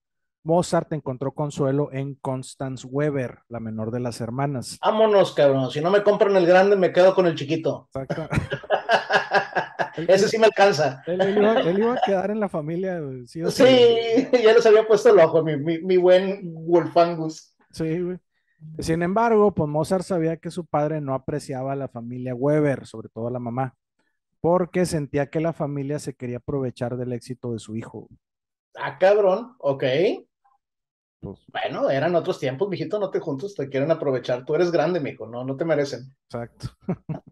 Mozart encontró consuelo en Constance Weber, la menor de las hermanas. Vámonos, cabrón. Si no me compran el grande, me quedo con el chiquito. Exacto. Ese sí me alcanza. Él, iba, a quedar en la familia. Sí, ya les había puesto el ojo, mi, mi, buen Wolfangus. Sí, güey. Sin embargo, pues Mozart sabía que su padre no apreciaba a la familia Weber, sobre todo a la mamá, porque sentía que la familia se quería aprovechar del éxito de su hijo. Ah, cabrón, ok. Pues, bueno, eran otros tiempos, mijito, no te juntos, te quieren aprovechar. Tú eres grande, mijo, no, no te merecen. Exacto.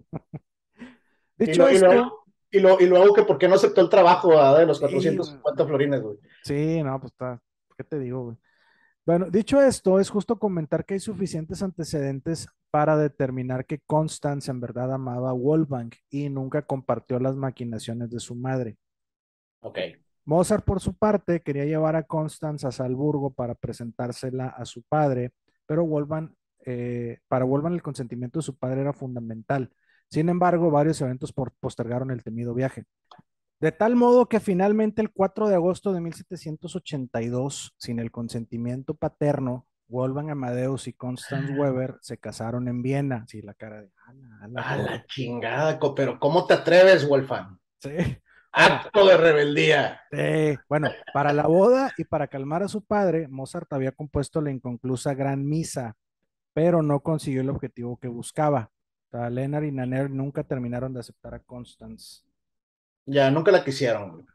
Dicho y, luego, y, y, luego, que por qué no aceptó el trabajo de los 450 florines, güey. Sí, no, pues está, ¿qué te digo, güey? Bueno, dicho esto, es justo comentar que hay suficientes antecedentes para determinar que Constance en verdad amaba a Wolfgang y nunca compartió las maquinaciones de su madre. Ok. Mozart, por su parte, quería llevar a Constance a Salzburgo para presentársela a su padre, pero Wolfgang, eh, para Wolfgang el consentimiento de su padre era fundamental. Sin embargo, varios eventos postergaron el temido viaje. De tal modo que finalmente el 4 de agosto de 1782, sin el consentimiento paterno, Wolfgang Amadeus y Constance Weber se casaron en Viena. Sí, la cara de Ana. A la chingada, pero ¿cómo te atreves, Wolfgang? Sí. Acto de rebeldía. bueno, para la boda y para calmar a su padre, Mozart había compuesto la inconclusa Gran Misa, pero no consiguió el objetivo que buscaba. O Lennart y Nanner nunca terminaron de aceptar a Constance. Ya, nunca la quisieron.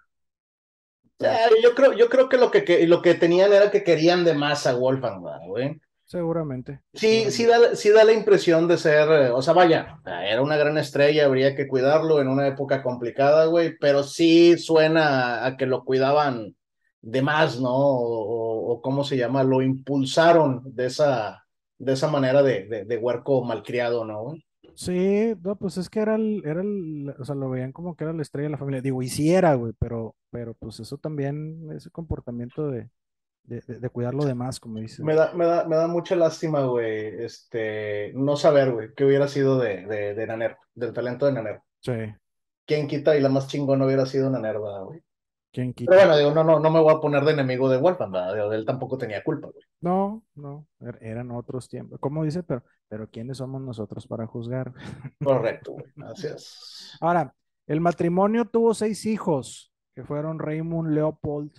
yo creo, yo creo que lo que, lo que tenían era que querían de más a Wolfgang, güey. Seguramente. Sí, sí da, sí da la impresión de ser, eh, o sea, vaya, era una gran estrella, habría que cuidarlo en una época complicada, güey, pero sí suena a que lo cuidaban de más, ¿no? O, cómo se llama, lo impulsaron de esa, de esa manera de, de, de huerco malcriado, ¿no? Sí, no, pues es que era el, era el, o sea, lo veían como que era la estrella de la familia. Digo, y sí era, güey, pero, pero pues eso también, ese comportamiento de, de, de, cuidar lo demás, como dices. Me da, me da, me da mucha lástima, güey, este, no saber, güey, qué hubiera sido de, de, de Naner, del talento de Naner. Sí. ¿Quién quita y la más chingón hubiera sido Naner, güey? ¿Quién quita? Pero bueno, digo, no, no, no me voy a poner de enemigo de Wolfman, ¿verdad? él tampoco tenía culpa, güey. No, no, er, eran otros tiempos. ¿Cómo dice? Pero, pero ¿quiénes somos nosotros para juzgar? Correcto, güey, gracias. Ahora, el matrimonio tuvo seis hijos, que fueron Raymond Leopold,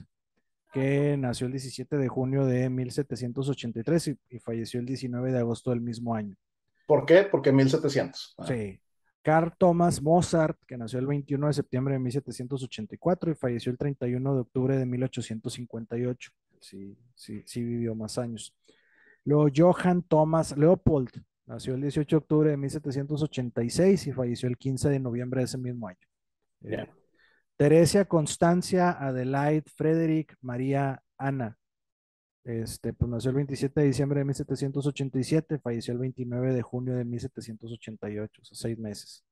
que nació el 17 de junio de 1783 y, y falleció el 19 de agosto del mismo año. ¿Por qué? Porque 1700. Ah. Sí. Carl Thomas Mozart, que nació el 21 de septiembre de 1784 y falleció el 31 de octubre de 1858. Sí, sí, sí vivió más años. Luego Johann Thomas Leopold, nació el 18 de octubre de 1786 y falleció el 15 de noviembre de ese mismo año. Yeah. Teresia Constancia Adelaide Frederick María Ana. Este, pues nació el 27 de diciembre de 1787, falleció el 29 de junio de 1788, o sea, seis meses.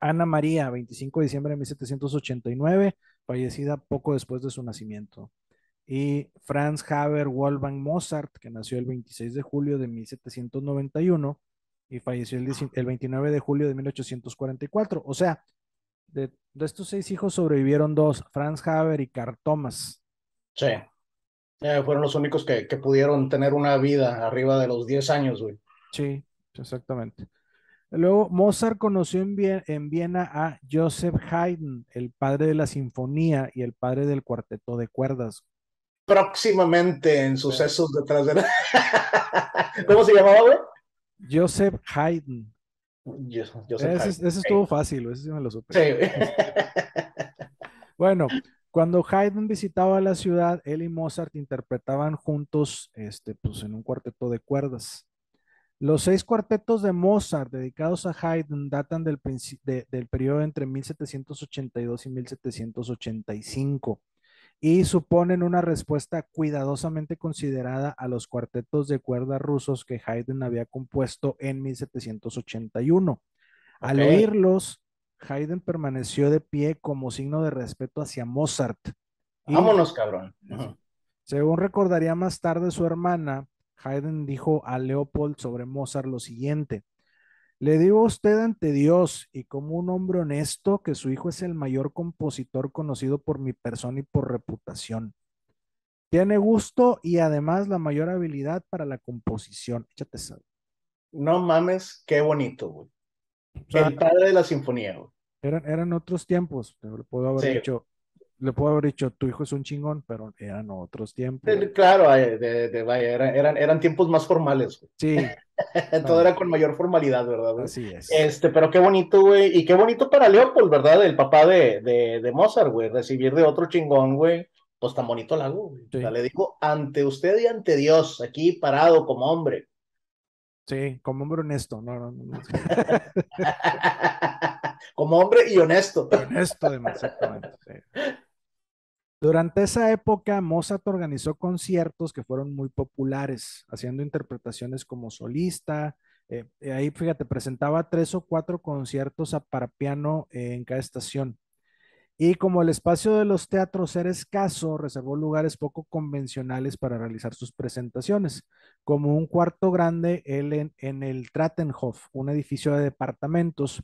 Ana María, 25 de diciembre de 1789, fallecida poco después de su nacimiento. Y Franz Haber Wolfgang Mozart, que nació el 26 de julio de 1791 y falleció el, el 29 de julio de 1844. O sea, de, de, estos seis hijos sobrevivieron dos, Franz Haber y Carl Thomas. Sí. Eh, fueron los únicos que, que, pudieron tener una vida arriba de los 10 años, güey. Sí, exactamente. Luego, Mozart conoció en, Viena, en Viena a Joseph Haydn, el padre de la sinfonía y el padre del cuarteto de cuerdas. Próximamente en sucesos detrás de la... ¿Cómo se llamaba, güey? Joseph Haydn. Ese, ese estuvo fácil, ese sí me lo supe. Sí. bueno, cuando Haydn visitaba la ciudad, él y Mozart interpretaban juntos este, pues, en un cuarteto de cuerdas. Los seis cuartetos de Mozart dedicados a Haydn datan del, de, del periodo entre 1782 y 1785 y suponen una respuesta cuidadosamente considerada a los cuartetos de cuerda rusos que Haydn había compuesto en 1781. Okay. Al oírlos, Haydn permaneció de pie como signo de respeto hacia Mozart. Y, Vámonos, cabrón. Uh -huh. Según recordaría más tarde su hermana, Haydn dijo a Leopold sobre Mozart lo siguiente. Le digo a usted ante Dios y como un hombre honesto que su hijo es el mayor compositor conocido por mi persona y por reputación. Tiene gusto y además la mayor habilidad para la composición. Échate esa. No mames, qué bonito, güey. O sea, el padre de la sinfonía, güey. Eran, eran otros tiempos. Le puedo haber Sí. dicho, le puedo haber dicho, tu hijo es un chingón, pero eran otros tiempos. Eh, Claro, eh, de, de- vaya, era- eran, eran tiempos más formales, güey. Sí, Todo era con mayor formalidad, ¿verdad? güey? así es. Este, pero qué bonito, güey, y qué bonito para Leopold, ¿verdad? El papá de, de, de Mozart, güey, recibir de otro chingón, güey, pues tan bonito la hago, güey. Sí. O sea, le digo, ante usted y ante Dios, aquí parado como hombre. Sí, como hombre honesto. No, no, no, no. como hombre y honesto. Honesto, además, exactamente. sí. Durante esa época, Mozart organizó conciertos que fueron muy populares, haciendo interpretaciones como solista. eh, eh, ahí, fíjate, presentaba tres o cuatro conciertos a- para piano en cada estación. Y como el espacio de los teatros era escaso, reservó lugares poco convencionales para realizar sus presentaciones, como un cuarto grande en, el Trattenhof, un edificio de departamentos,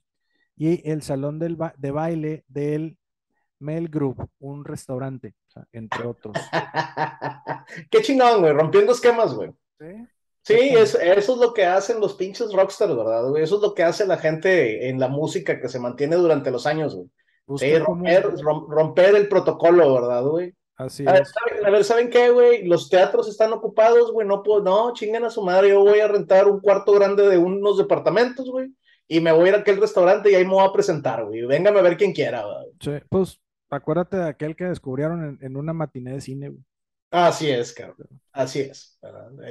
y el salón del de baile del Mel Group, un restaurante, o sea, entre otros. Qué chingón, güey, rompiendo esquemas, güey. ¿Sí? Sí, es, eso es lo que hacen los pinches rockstars, ¿verdad, güey? Eso es lo que hace la gente en la música que se mantiene durante los años, güey. Sí, romper, rom- romper el protocolo, ¿verdad, güey? Así A ver, es. ¿saben, a ver, ¿saben qué, güey? Los teatros están ocupados, güey, no puedo, no, chinguen a su madre, yo voy a rentar un cuarto grande de unos departamentos, güey, y me voy a ir a aquel restaurante y ahí me voy a presentar, güey, véngame a ver quien quiera, güey. Sí, Pues acuérdate de aquel que descubrieron en, en una matiné de cine. güey. Así es, cabrón. Así es.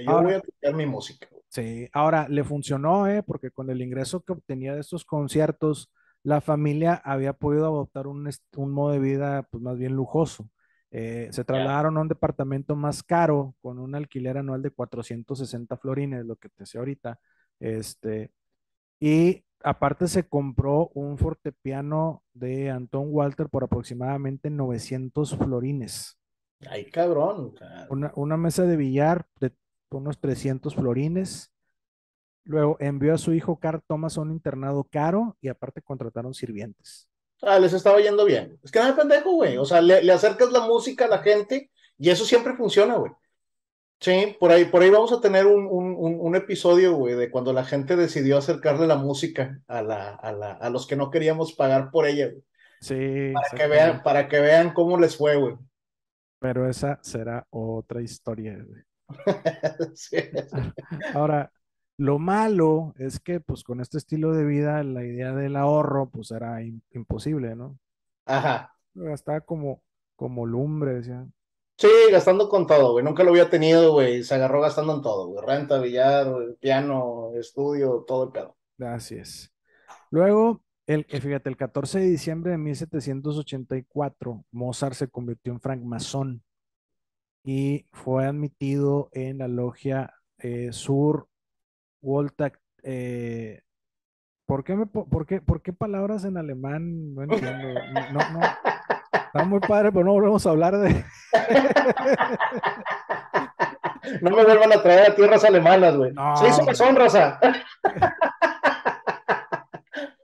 Yo voy a tocar mi música. Sí, ahora le funcionó, ¿eh? Porque con el ingreso que obtenía de estos conciertos, la familia había podido adoptar un, un modo de vida, pues más bien lujoso. Eh, se trasladaron a un departamento más caro con un alquiler anual de 460 florines, lo que te sé ahorita. Este, y aparte se compró un fortepiano de Anton Walter por aproximadamente 900 florines. Ay, cabrón. Una, mesa de billar de unos 300 florines. Luego envió a su hijo Carl Thomas a un internado caro y aparte contrataron sirvientes. Ah, les estaba yendo bien. Es que no es pendejo, güey. O sea, le, acercas la música a la gente y eso siempre funciona, güey. Sí, por ahí, por ahí vamos a tener un, un, episodio, güey, de cuando la gente decidió acercarle la música a, la, a, la, a los que no queríamos pagar por ella, güey. Sí. Para que, vean, para que vean cómo les fue, güey. Pero esa será otra historia, güey. sí. Ahora, lo malo es que, pues, con este estilo de vida, la idea del ahorro, pues, era imposible, ¿no? Ajá. Gastaba como, como lumbre, decía. Sí, gastando con todo, güey. Nunca lo había tenido, güey. Se agarró gastando en todo, güey. Renta, billar, piano, estudio, todo el pedo. Así es. Luego, el, eh, fíjate, el 14 de diciembre de 1784, Mozart se convirtió en francmasón y fue admitido en la logia eh, Sur Volta, eh, ¿por, qué me, por, qué, ¿por qué palabras en alemán? No entiendo. No, no. Está muy padre, pero no volvemos a hablar de. no me vuelvan a traer a tierras alemanas, güey. No, Se hizo raza.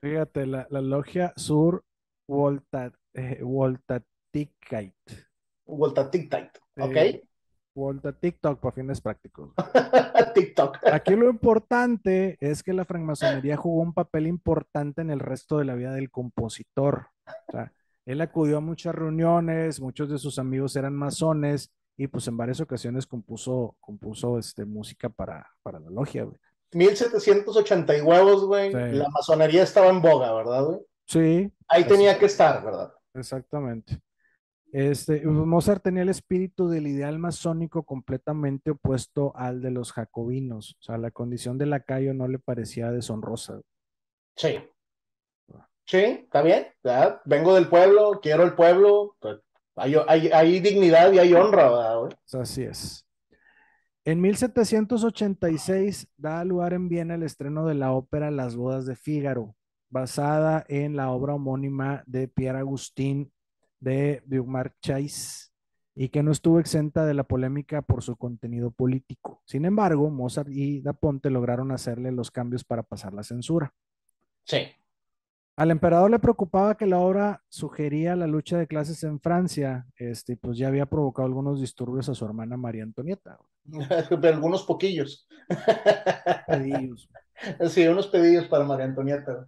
Fíjate, la, la, logia Sur Volta, eh, Volta Volta ok. Volta TikTok para fines prácticos. TikTok. Aquí lo importante es que la francmasonería jugó un papel importante en el resto de la vida del compositor. O sea, él acudió a muchas reuniones, muchos de sus amigos eran masones y pues en varias ocasiones compuso, compuso este, música para, para la logia, güey. 1780 y huevos, güey. La masonería estaba en boga, ¿verdad, güey? Sí. Ahí tenía que estar, ¿verdad? Exactamente. Este, Mozart tenía el espíritu del ideal masónico completamente opuesto al de los jacobinos. O sea, la condición de lacayo no le parecía deshonrosa. Sí. Sí, está bien. Vengo del pueblo, quiero el pueblo. Pues, hay, dignidad y hay honra, ¿verdad? Así es. En 1786 da lugar en Viena el estreno de la ópera Las bodas de Fígaro, basada en la obra homónima de Pierre Agustín de Chais y que no estuvo exenta de la polémica por su contenido político. Sin embargo, Mozart y Da Ponte lograron hacerle los cambios para pasar la censura. Sí. Al emperador le preocupaba que la obra sugería la lucha de clases en Francia, este, pues ya había provocado algunos disturbios a su hermana María Antonieta. algunos poquillos. Pedillos. Sí, unos pedillos para María Antonieta.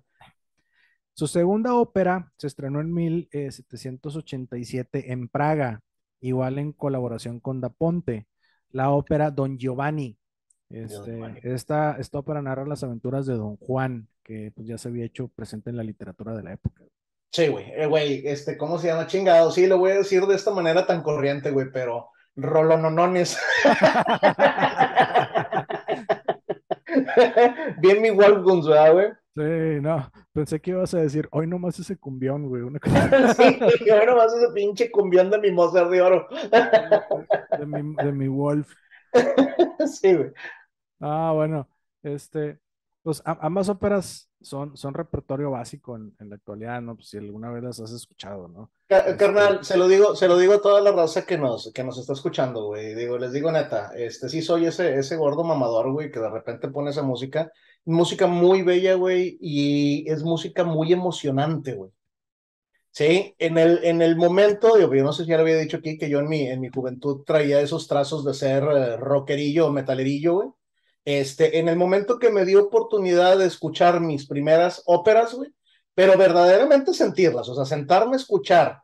Su segunda ópera se estrenó en 1787 en Praga, igual en colaboración con Da Ponte, la ópera Don Giovanni. Este, esta, esta ópera narra las aventuras de Don Juan, que pues, ya se había hecho presente en la literatura de la época. Sí, güey, eh, güey, este, ¿cómo se llama? Chingado, sí, lo voy a decir de esta manera tan corriente, güey, pero rolononones. Bien mi Wolfguns, ¿verdad, güey? Sí, no, pensé que ibas a decir, hoy nomás ese cumbión, güey. sí, hoy nomás ese pinche cumbión de mi Mozart de oro. de, mi, de mi Wolf. sí, güey. Ah, bueno, este, pues ambas óperas son, son repertorio básico en, la actualidad, ¿no? Pues si alguna vez las has escuchado, ¿no? Este carnal, se lo digo, se lo digo a toda la raza que nos, que nos está escuchando, güey. Digo, les digo neta, este sí soy ese, ese gordo mamador, güey, que de repente pone esa música. Música muy bella, güey, y es música muy emocionante, güey. Sí, en el, en el momento, yo no sé si ya lo había dicho aquí, que yo en mi, en mi juventud traía esos trazos de ser eh, rockerillo o metalerillo, güey este, en el momento que me dio oportunidad de escuchar mis primeras óperas, güey, pero verdaderamente sentirlas, o sea, sentarme a escuchar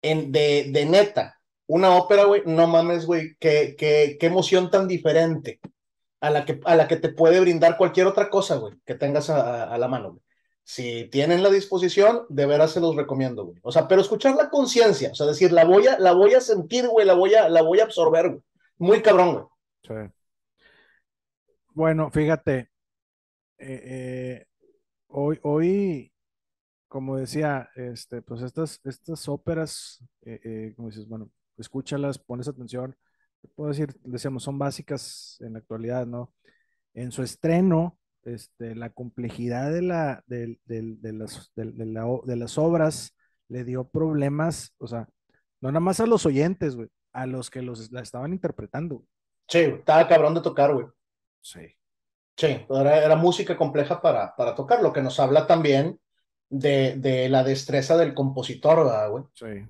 en, de, de neta una ópera, güey, no mames, güey, qué, qué, qué, emoción tan diferente a la, que, a la que te puede brindar cualquier otra cosa, güey, que tengas a, a la mano, güey. Si tienen la disposición, de veras se los recomiendo, güey. O sea, pero escuchar la conciencia, o sea, decir, la voy a, la voy a sentir, güey, la voy a, la voy a absorber, güey. Muy cabrón, güey. Bueno, fíjate, eh, eh, hoy, hoy, como decía, este, pues estas, estas óperas, eh, como dices, bueno, escúchalas, pones atención, puedo decir, decíamos, son básicas en la actualidad, ¿no? En su estreno, este, la complejidad de, la, de, las, de, las obras le dio problemas, o sea, no nada más a los oyentes, güey, a los que los, la estaban interpretando. Sí, estaba cabrón de tocar, güey. Sí. Sí, era, era, música compleja para, para tocar, lo que nos habla también de, de la destreza del compositor, güey? Sí,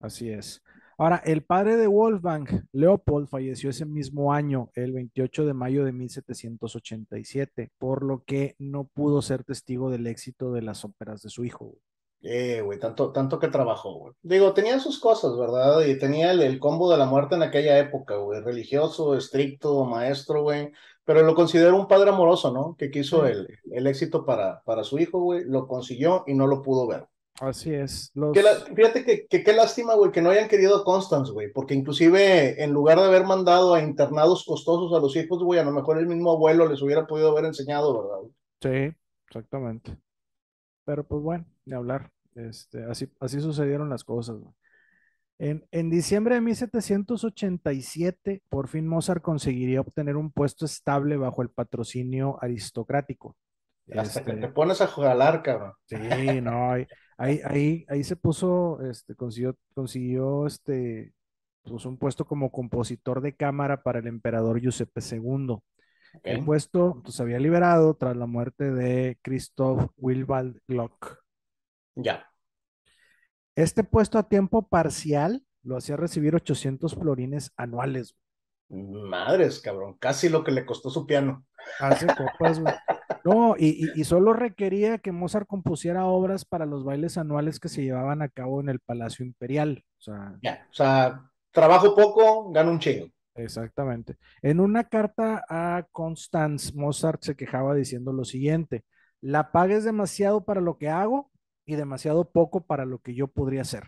así es. Ahora, el padre de Wolfgang, Leopold, falleció ese mismo año, el 28 de mayo de 1787, por lo que no pudo ser testigo del éxito de las óperas de su hijo. Eh, güey, tanto, tanto que trabajó, güey. Digo, tenía sus cosas, ¿verdad? Y tenía el, combo de la muerte en aquella época, güey. Religioso, estricto, maestro, güey. Pero lo considero un padre amoroso, ¿no? Que quiso el, el éxito para, para su hijo, güey. Lo consiguió y no lo pudo ver. Así es. fíjate que, qué lástima, güey, que no hayan querido Constance, güey, porque inclusive en lugar de haber mandado a internados costosos a los hijos, güey, a lo mejor el mismo abuelo les hubiera podido haber enseñado, ¿verdad? Sí, exactamente. Pero pues bueno, de hablar. Este, así, así sucedieron las cosas. En, en, diciembre de 1787, por fin Mozart conseguiría obtener un puesto estable bajo el patrocinio aristocrático. Hasta que este te pones a jalar, cabrón. Sí, no, Ahí, ahí, ahí se puso, este, consiguió, consiguió este, pues un puesto como compositor de cámara para el emperador Giuseppe II. El puesto pues, se había liberado tras la muerte de Christoph Wilbald Gluck. Ya. Este puesto a tiempo parcial lo hacía recibir 800 florines anuales. Madres, cabrón, casi lo que le costó su piano. Hace copas, güey. No, y, solo requería que Mozart compusiera obras para los bailes anuales que se llevaban a cabo en el Palacio Imperial. O sea, o sea trabajo poco, gano un chingo. Exactamente. En una carta a Constance, Mozart se quejaba diciendo lo siguiente: La paga es demasiado para lo que hago y demasiado poco para lo que yo podría hacer.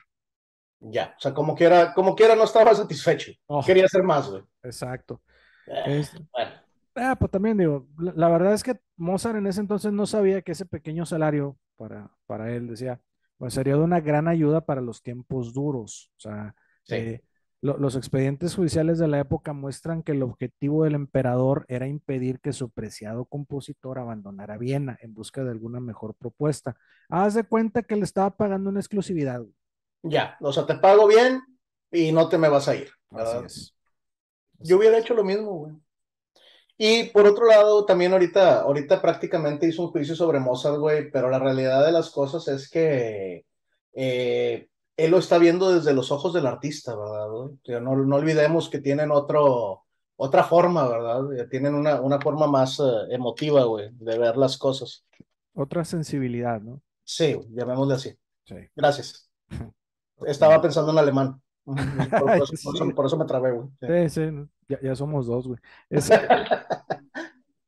Ya, o sea, como quiera, como quiera no estaba satisfecho. Oh. Quería hacer más, güey. Exacto. Eh, bueno. Ah, pues también digo, la, verdad es que Mozart en ese entonces no sabía que ese pequeño salario para, para él, decía, pues sería de una gran ayuda para los tiempos duros. O sea, eh, los expedientes judiciales de la época muestran que el objetivo del emperador era impedir que su preciado compositor abandonara Viena en busca de alguna mejor propuesta. Haz de cuenta que le estaba pagando una exclusividad. Ya, o sea, te pago bien y no te me vas a ir. Así es. Yo hubiera hecho lo mismo, güey. Y por otro lado, también ahorita, ahorita prácticamente hizo un juicio sobre Mozart, güey, pero la realidad de las cosas es que eh, él lo está viendo desde los ojos del artista, ¿verdad? No, no olvidemos que tienen otro, otra forma, ¿verdad? Tienen una, una forma más eh, emotiva, güey, de ver las cosas. Otra sensibilidad, ¿no? Sí, llamémosle así. Sí. Gracias. Estaba pensando en alemán. Por, eso, me trabé, güey. Sí, sí, ya, somos dos, güey.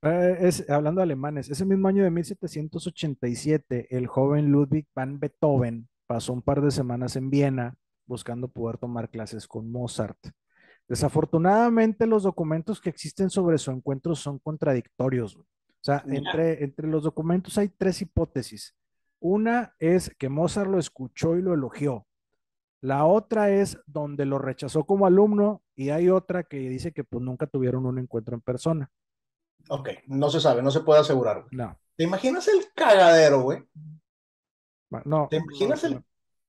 Eh, es, hablando de alemanes, ese mismo año de 1787, el joven Ludwig van Beethoven pasó un par de semanas en Viena buscando poder tomar clases con Mozart. Desafortunadamente, los documentos que existen sobre su encuentro son contradictorios. O sea, entre, entre los documentos hay tres hipótesis. Una es que Mozart lo escuchó y lo elogió. La otra es donde lo rechazó como alumno y hay otra que dice que pues nunca tuvieron un encuentro en persona. Ok, no se sabe, no se puede asegurar. No. ¿Te imaginas el cagadero, güey? No. ¿Te imaginas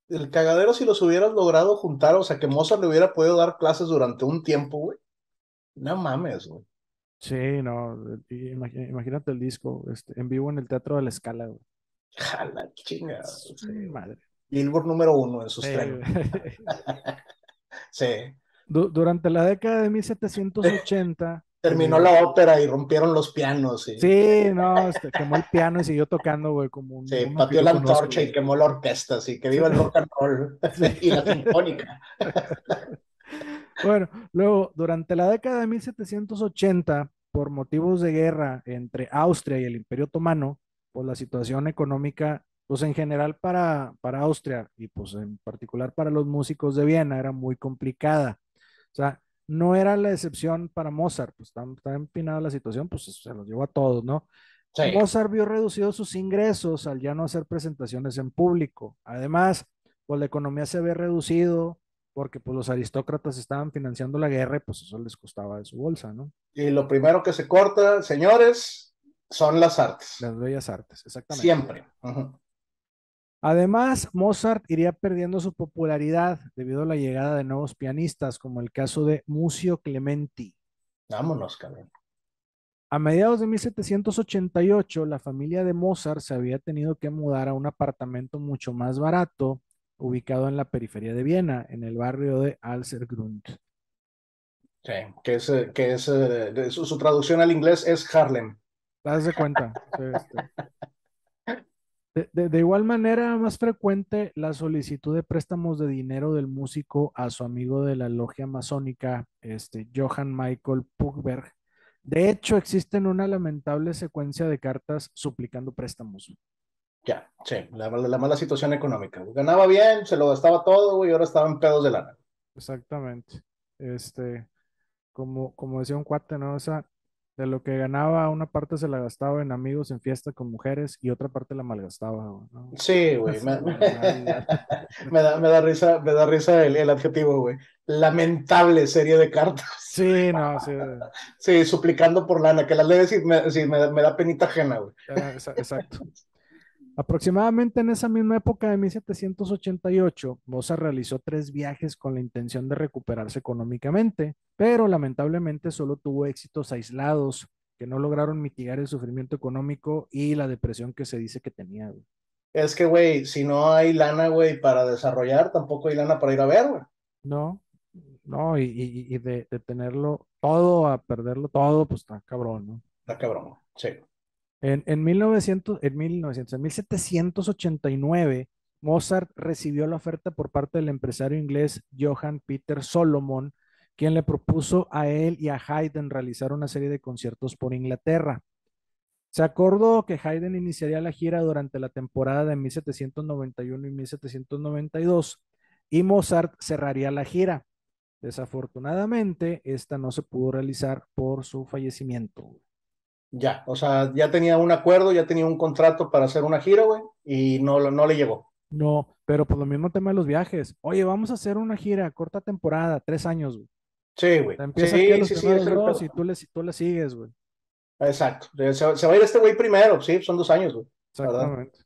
el, cagadero si los hubieras logrado juntar? O sea, que Mozart le hubiera podido dar clases durante un tiempo, güey. No mames, güey. Sí, no, imagínate el disco este, en vivo en el Teatro de la Escala, güey. Jala, chingada. Sí, madre. Billboard número uno en sus trenes. sí. durante la década de 1780. Terminó la ópera y rompieron los pianos. Sí, sí no, este, quemó el piano y siguió tocando, güey, como un. Sí, pateó la antorcha y quemó la orquesta, sí, que viva el rock and roll y la sinfónica. bueno, luego, durante la década de 1780, por motivos de guerra entre Austria y el Imperio Otomano, pues la situación económica, pues en general para, para Austria y pues en particular para los músicos de Viena era muy complicada. O sea, no era la excepción para Mozart, pues está, empinada la situación, pues se los llevó a todos, ¿no? Mozart vio reducidos sus ingresos al ya no hacer presentaciones en público. Además, pues la economía se ve reducido porque pues los aristócratas estaban financiando la guerra y pues eso les costaba de su bolsa, ¿no? Y lo primero que se corta, señores, son las artes. Las bellas artes, exactamente. Siempre. Además, Mozart iría perdiendo su popularidad debido a la llegada de nuevos pianistas, como el caso de Mucio Clementi. Vámonos, cabrón. A mediados de 1788, la familia de Mozart se había tenido que mudar a un apartamento mucho más barato, ubicado en la periferia de Viena, en el barrio de Alsergrund. Sí, que es, que es eh, su, traducción al inglés es Harlem. ¿Te de cuenta? Este. De, igual manera, más frecuente la solicitud de préstamos de dinero del músico a su amigo de la logia masónica, este, Johann Michael Pugberg. De hecho, existen una lamentable secuencia de cartas suplicando préstamos. Ya, sí, la, mala situación económica. Ganaba bien, se lo gastaba todo, y ahora estaba en pedos de lana. Exactamente. Este, como, como decía un cuate, ¿no? O sea, de lo que ganaba, una parte se la gastaba en amigos, en fiesta con mujeres y otra parte la malgastaba. Sí, güey. Me, da, risa, me da risa el, adjetivo, güey. Lamentable serie de cartas. Sí, no, sí. sí, suplicando por lana, que las lees y me, sí, me, da penita ajena, güey. Ah, exacto. Aproximadamente en esa misma época de 1788, Mozart realizó tres viajes con la intención de recuperarse económicamente, pero lamentablemente solo tuvo éxitos aislados que no lograron mitigar el sufrimiento económico y la depresión que se dice que tenía. Es que, güey, si no hay lana, güey, para desarrollar, tampoco hay lana para ir a ver, güey. No, no, y, de, de, tenerlo todo a perderlo todo, pues está cabrón, ¿no? Está cabrón, sí. En, en, 1900, en, 1900, en 1789, Mozart recibió la oferta por parte del empresario inglés Johann Peter Solomon, quien le propuso a él y a Haydn realizar una serie de conciertos por Inglaterra. Se acordó que Haydn iniciaría la gira durante la temporada de 1791 y 1792 y Mozart cerraría la gira. Desafortunadamente, esta no se pudo realizar por su fallecimiento. Ya, o sea, ya tenía un acuerdo, ya tenía un contrato para hacer una gira, güey, y no, no le llegó. No, pero por lo mismo tema de los viajes. Oye, vamos a hacer una gira, corta temporada, tres años, güey. Sí, güey. Empieza sí, los sí, sí, dos y tú le, tú le sigues, güey. Exacto. Se, va a ir este güey primero, sí, son dos años, güey. Exactamente.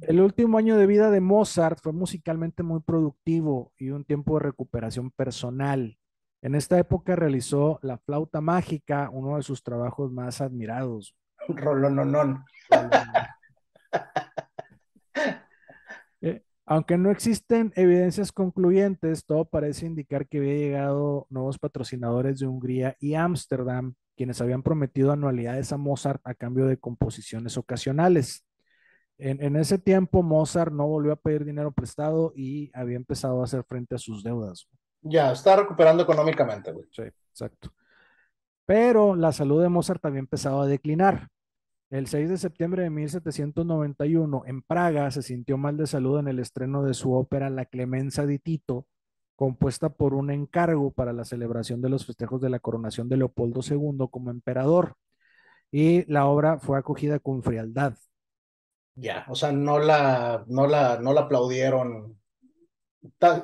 El último año de vida de Mozart fue musicalmente muy productivo y un tiempo de recuperación personal. En esta época realizó La flauta mágica, uno de sus trabajos más admirados. Rolononon. eh, aunque no existen evidencias concluyentes, todo parece indicar que había llegado nuevos patrocinadores de Hungría y Ámsterdam, quienes habían prometido anualidades a Mozart a cambio de composiciones ocasionales. En, en, ese tiempo, Mozart no volvió a pedir dinero prestado y había empezado a hacer frente a sus deudas. Ya, está recuperando económicamente, güey. Sí, exacto. Pero la salud de Mozart había empezado a declinar. El 6 de septiembre de 1791, en Praga, se sintió mal de salud en el estreno de su ópera La Clemenza di Tito, compuesta por un encargo para la celebración de los festejos de la coronación de Leopoldo II como emperador. Y la obra fue acogida con frialdad. Ya, o sea, no la, no la, no la aplaudieron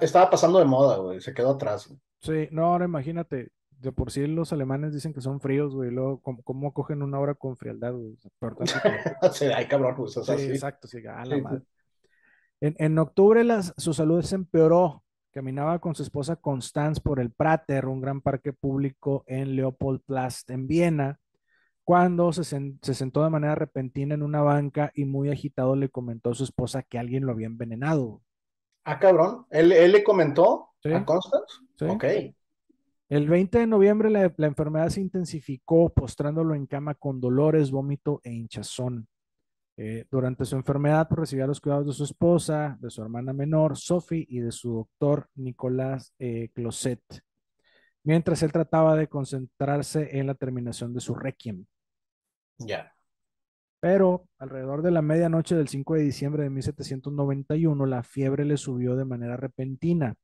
estaba pasando de moda, güey, se quedó atrás. Sí, no, ahora imagínate, de por sí los alemanes dicen que son fríos, güey, luego, ¿cómo, cogen una hora con frialdad, güey? sí, ay, cabrón, pues, o sí, exacto, sí, a la madre. En, en, octubre las, su salud se empeoró. Caminaba con su esposa Constance por el Prater, un gran parque público en Leopoldplatz, en Viena, cuando se, se, sentó de manera repentina en una banca y muy agitado le comentó a su esposa que alguien lo había envenenado. Ah, cabrón. ¿Él, le comentó a Constance? Sí. Ok. El 20 de noviembre la, enfermedad se intensificó, postrándolo en cama con dolores, vómito e hinchazón. Eh, durante su enfermedad recibía los cuidados de su esposa, de su hermana menor, Sophie, y de su doctor, Nicolás eh, Closet, mientras él trataba de concentrarse en la terminación de su requiem. Ya. Pero alrededor de la medianoche del 5 de diciembre de 1791, la fiebre le subió de manera repentina.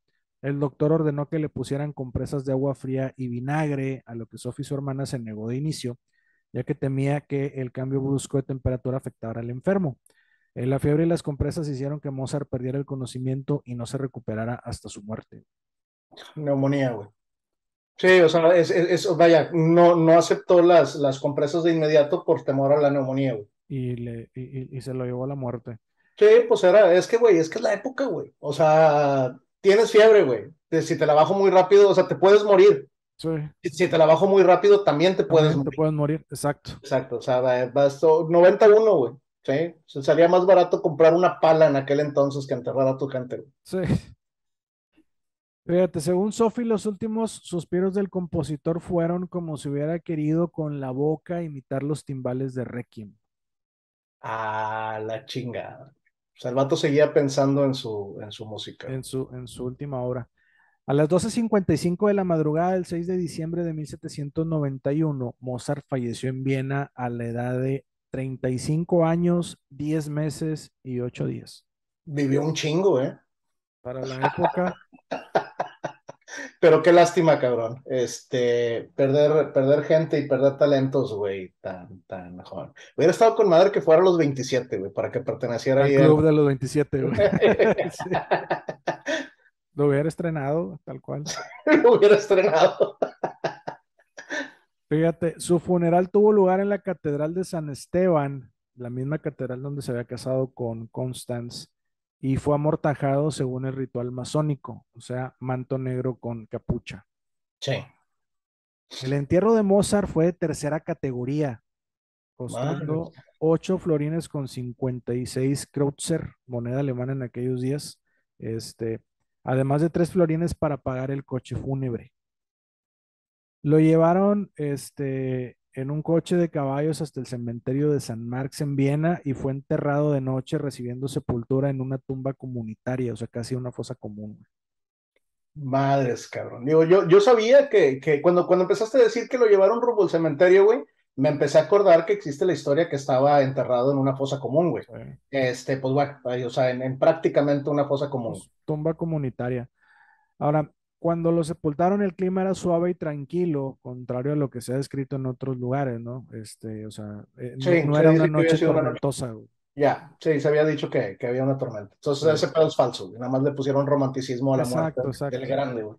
El doctor ordenó que le pusieran compresas de agua fría y vinagre, a lo que Sophie y su hermana se negó de inicio, ya que temía que el cambio brusco de temperatura afectara al enfermo. Eh, la fiebre y las compresas hicieron que Mozart perdiera el conocimiento y no se recuperara hasta su muerte. Neumonía, güey. Sí, o sea, es, es, es- vaya, no, no aceptó las, las compresas de inmediato por temor a la neumonía, güey. Y, le, y, y- y se lo llevó a la muerte. Sí, pues era, es que, güey, es que es la época, güey. O sea, tienes fiebre, güey. Si te la bajo muy rápido, o sea, te puedes morir. Sí, Si te la bajo muy rápido, también te puedes también te morir. puedes morir, exacto. Exacto, o sea, va- va esto- 91, güey. Sí, o sea, salía más barato comprar una pala en aquel entonces que enterrar a tu gente, güey. Sí. Fíjate, según Sophie, los últimos suspiros del compositor fueron como si hubiera querido con la boca imitar los timbales de Requiem Ah, la chingada. O sea, el vato seguía pensando en su, en su música. en su, en su última obra. A las 12.55 de la madrugada del 6 de diciembre de 1791, Mozart falleció en Viena a la edad de 35 años, 10 meses y 8 días. Vivió un chingo, ¿eh? Para la época, Pero qué lástima, cabrón. Este, perder, perder gente y perder talentos, güey, tan, tan joven. Hubiera estado con madre que fuera a los 27, güey, para que perteneciera al club de los 27, güey. Sí, Lo hubiera estrenado, tal cual. Lo hubiera estrenado. Fíjate, su funeral tuvo lugar en la Catedral de San Esteban, la misma catedral donde se había casado con Constance, y fue amortajado según el ritual masónico, o sea, manto negro con capucha. Sí. El entierro de Mozart fue de tercera categoría, costando 8 florines con 56 Kreutzer, moneda alemana en aquellos días, este, además de 3 florines para pagar el coche fúnebre. Lo llevaron este, en un coche de caballos hasta el cementerio de San Marx en Viena y fue enterrado de noche recibiendo sepultura en una tumba comunitaria, o sea, casi una fosa común. Madres, cabrón. Digo, yo, yo sabía que, que cuando, cuando empezaste a decir que lo llevaron rumbo al cementerio, güey, me empecé a acordar que existe la historia que estaba enterrado en una fosa común, güey. Este, pues bueno, o sea, en, en prácticamente una fosa común. pues, tumba comunitaria. Ahora, cuando lo sepultaron, el clima era suave y tranquilo, contrario a lo que se ha descrito en otros lugares, ¿no? Este, o sea, eh, no, Sí, no se era una noche una tormentosa. Ya, sí, se había dicho que, que había una tormenta. Entonces, Sí. ese pedo es falso, güey. Nada más le pusieron romanticismo a la Exacto, muerte exacto. del grande, güey.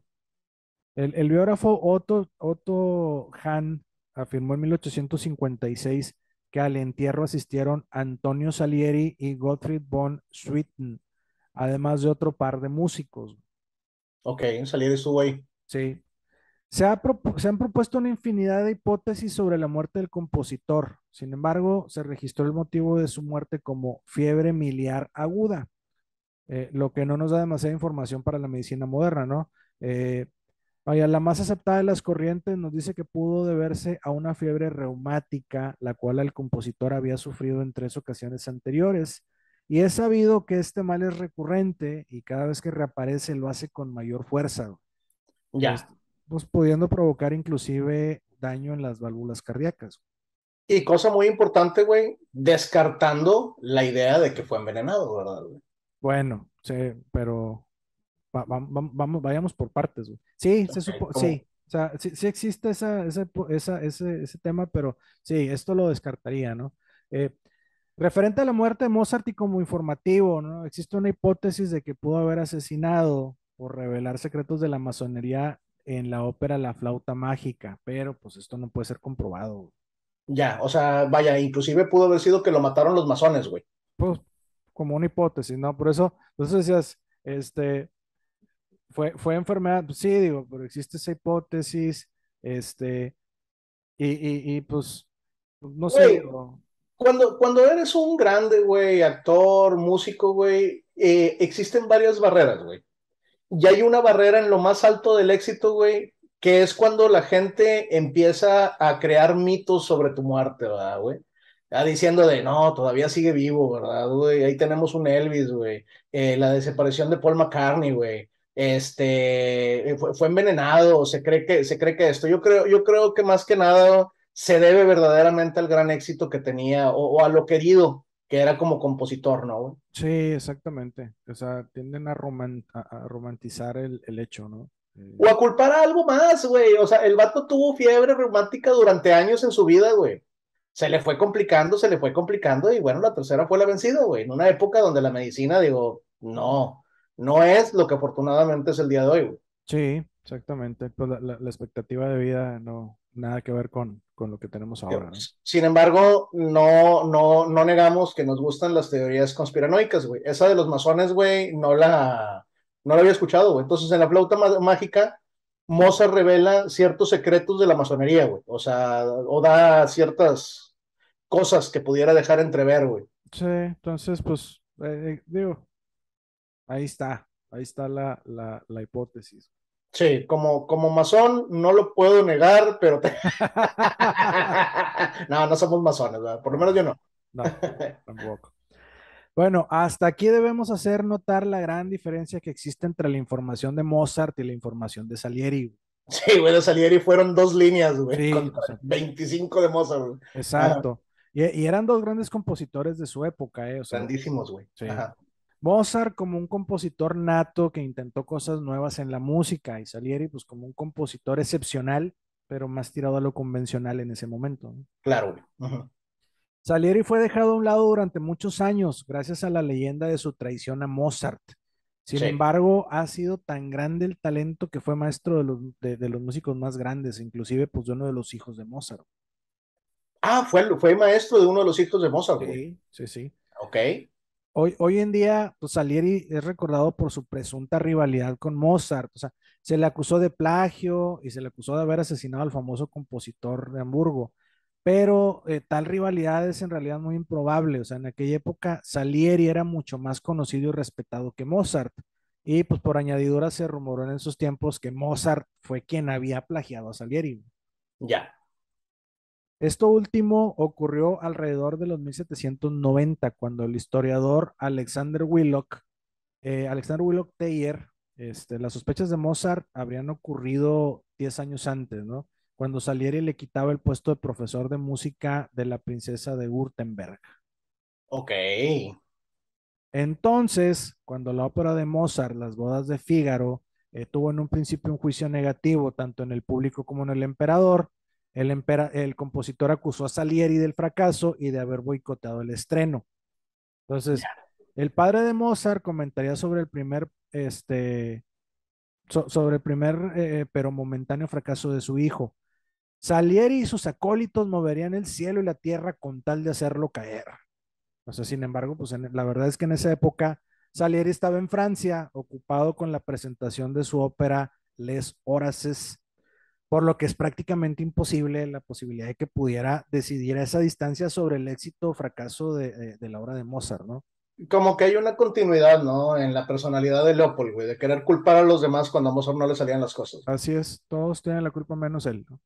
El, el biógrafo Otto, Otto Hahn afirmó en 1856 que al entierro asistieron Antonio Salieri y Gottfried von Swieten, además de otro par de músicos. Ok, salir estuvo ahí. Sí. Se, ha se han propuesto una infinidad de hipótesis sobre la muerte del compositor. Sin embargo, se registró el motivo de su muerte como fiebre miliar aguda, eh, lo que no nos da demasiada información para la medicina moderna, ¿no? Eh, vaya, la más aceptada de las corrientes nos dice que pudo deberse a una fiebre reumática, la cual el compositor había sufrido en tres ocasiones anteriores. Y es sabido que este mal es recurrente y cada vez que reaparece lo hace con mayor fuerza. Ya. Este, pues pudiendo provocar inclusive daño en las válvulas cardíacas. Y cosa muy importante, güey, descartando la idea de que fue envenenado, ¿verdad, güey? Bueno, sí, pero va- va- va- vamos, vayamos por partes. güey. Sí, se Ok, supo, sí, o sea, sí, sí existe esa, esa, esa- ese, ese tema, pero sí, esto lo descartaría, ¿no? Eh, referente a la muerte de Mozart y como informativo, ¿no? Existe una hipótesis de que pudo haber asesinado por revelar secretos de la masonería en la ópera La Flauta Mágica, pero pues esto no puede ser comprobado. Ya, o sea, vaya, inclusive pudo haber sido que lo mataron los masones, güey. Pues como una hipótesis, ¿no? Por eso, eso decías, este, fue, fue enfermedad, pues sí, digo, pero existe esa hipótesis, este, y, y, y, pues, no sé, digo, Cuando, cuando eres un grande, güey, actor, músico, güey, eh, existen varias barreras, güey. Y hay una barrera en lo más alto del éxito, güey, que es cuando la gente empieza a crear mitos sobre tu muerte, ¿verdad, güey? Ya diciendo de, no, todavía sigue vivo, ¿verdad, güey? Ahí tenemos un Elvis, güey. Eh, la desaparición de Paul McCartney, güey. Este, eh, fue, fue envenenado, se cree que, se cree que esto. Yo creo, yo creo que más que nada se debe verdaderamente al gran éxito que tenía o, a lo querido que era como compositor, ¿no? Sí, exactamente. O sea, tienden a, a, romantizar el, el, hecho, ¿no? Eh, o a culpar a algo más, güey. O sea, el vato tuvo fiebre romántica durante años en su vida, güey. Se le fue complicando, se le fue complicando y bueno, la tercera fue la vencida, güey. En una época donde la medicina, digo, no, no es lo que afortunadamente es el día de hoy, güey. Sí, exactamente. Pues la, la expectativa de vida no, nada que ver con, con lo que tenemos ahora. Sin embargo, no, no, no negamos que nos gustan las teorías conspiranoicas, güey. Esa de los masones, güey, no la, no la había escuchado, güey. Entonces, en la flauta mágica, Mozart revela ciertos secretos de la masonería, güey. O sea, o da ciertas cosas que pudiera dejar entrever, güey. Sí, entonces, pues, eh, digo, ahí está, ahí está la, la, la hipótesis. Sí, como, como masón no lo puedo negar, pero... no, no somos masones, ¿verdad? por lo menos yo no. No, tampoco. Bueno, hasta aquí debemos hacer notar la gran diferencia que existe entre la información de Mozart y la información de Salieri. Sí, güey, de Salieri fueron dos líneas, güey, sí, 25 de Mozart. Güey. Exacto. Y, y, eran dos grandes compositores de su época, ¿eh? O Grandísimos, güey. Sí. Mozart como un compositor nato que intentó cosas nuevas en la música y Salieri pues como un compositor excepcional, pero más tirado a lo convencional en ese momento. Claro. Salieri fue dejado a un lado durante muchos años gracias a la leyenda de su traición a Mozart. Sin embargo, ha sido tan grande el talento que fue maestro de los, de, los músicos más grandes, inclusive pues de uno de los hijos de Mozart. Ah, fue, fue maestro de uno de los hijos de Mozart. Sí, sí, sí. Ok. Hoy, en día, pues Salieri es recordado por su presunta rivalidad con Mozart. O sea, se le acusó de plagio y se le acusó de haber asesinado al famoso compositor de Hamburgo. Pero eh, tal rivalidad es en realidad muy improbable. O sea, en aquella época Salieri era mucho más conocido y respetado que Mozart. Y pues por añadidura se rumoró en esos tiempos que Mozart fue quien había plagiado a Salieri. Ya. Esto último ocurrió alrededor de los 1790, cuando el historiador Alexander Willock, eh, Alexander Willock Thayer, este, las sospechas de Mozart habrían ocurrido 10 años antes, ¿no? Cuando Salieri le quitaba el puesto de profesor de música de la princesa de Württemberg. Ok. Entonces, cuando la ópera de Mozart, Las bodas de Fígaro, eh, tuvo en un principio un juicio negativo tanto en el público como en el emperador, el, el compositor acusó a Salieri del fracaso y de haber boicoteado el estreno. Entonces, el padre de Mozart comentaría sobre el primer, este, sobre el primer, eh, pero momentáneo fracaso de su hijo. Salieri y sus acólitos moverían el cielo y la tierra con tal de hacerlo caer. O sea, sin embargo, pues la verdad es que en esa época Salieri estaba en Francia, ocupado con la presentación de su ópera Les Horaces por lo que es prácticamente imposible la posibilidad de que pudiera decidir a esa distancia sobre el éxito o fracaso de, la obra de Mozart, ¿no? Como que hay una continuidad, ¿no? En la personalidad de Leopold, güey, de querer culpar a los demás cuando a Mozart no le salían las cosas. Así es, todos tienen la culpa menos él, ¿no?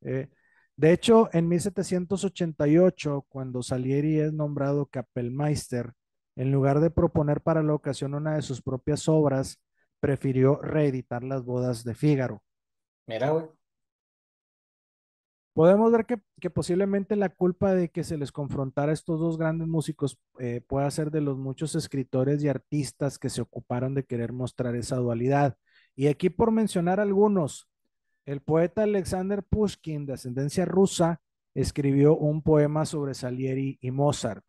Eh, de hecho, en 1788, cuando Salieri es nombrado Kapellmeister, en lugar de proponer para la ocasión una de sus propias obras, prefirió reeditar las bodas de Fígaro. Mira, güey podemos ver que, posiblemente la culpa de que se les confrontara a estos dos grandes músicos eh, pueda ser de los muchos escritores y artistas que se ocuparon de querer mostrar esa dualidad. Y aquí por mencionar algunos, el poeta Alexander Pushkin, de ascendencia rusa, escribió un poema sobre Salieri y Mozart.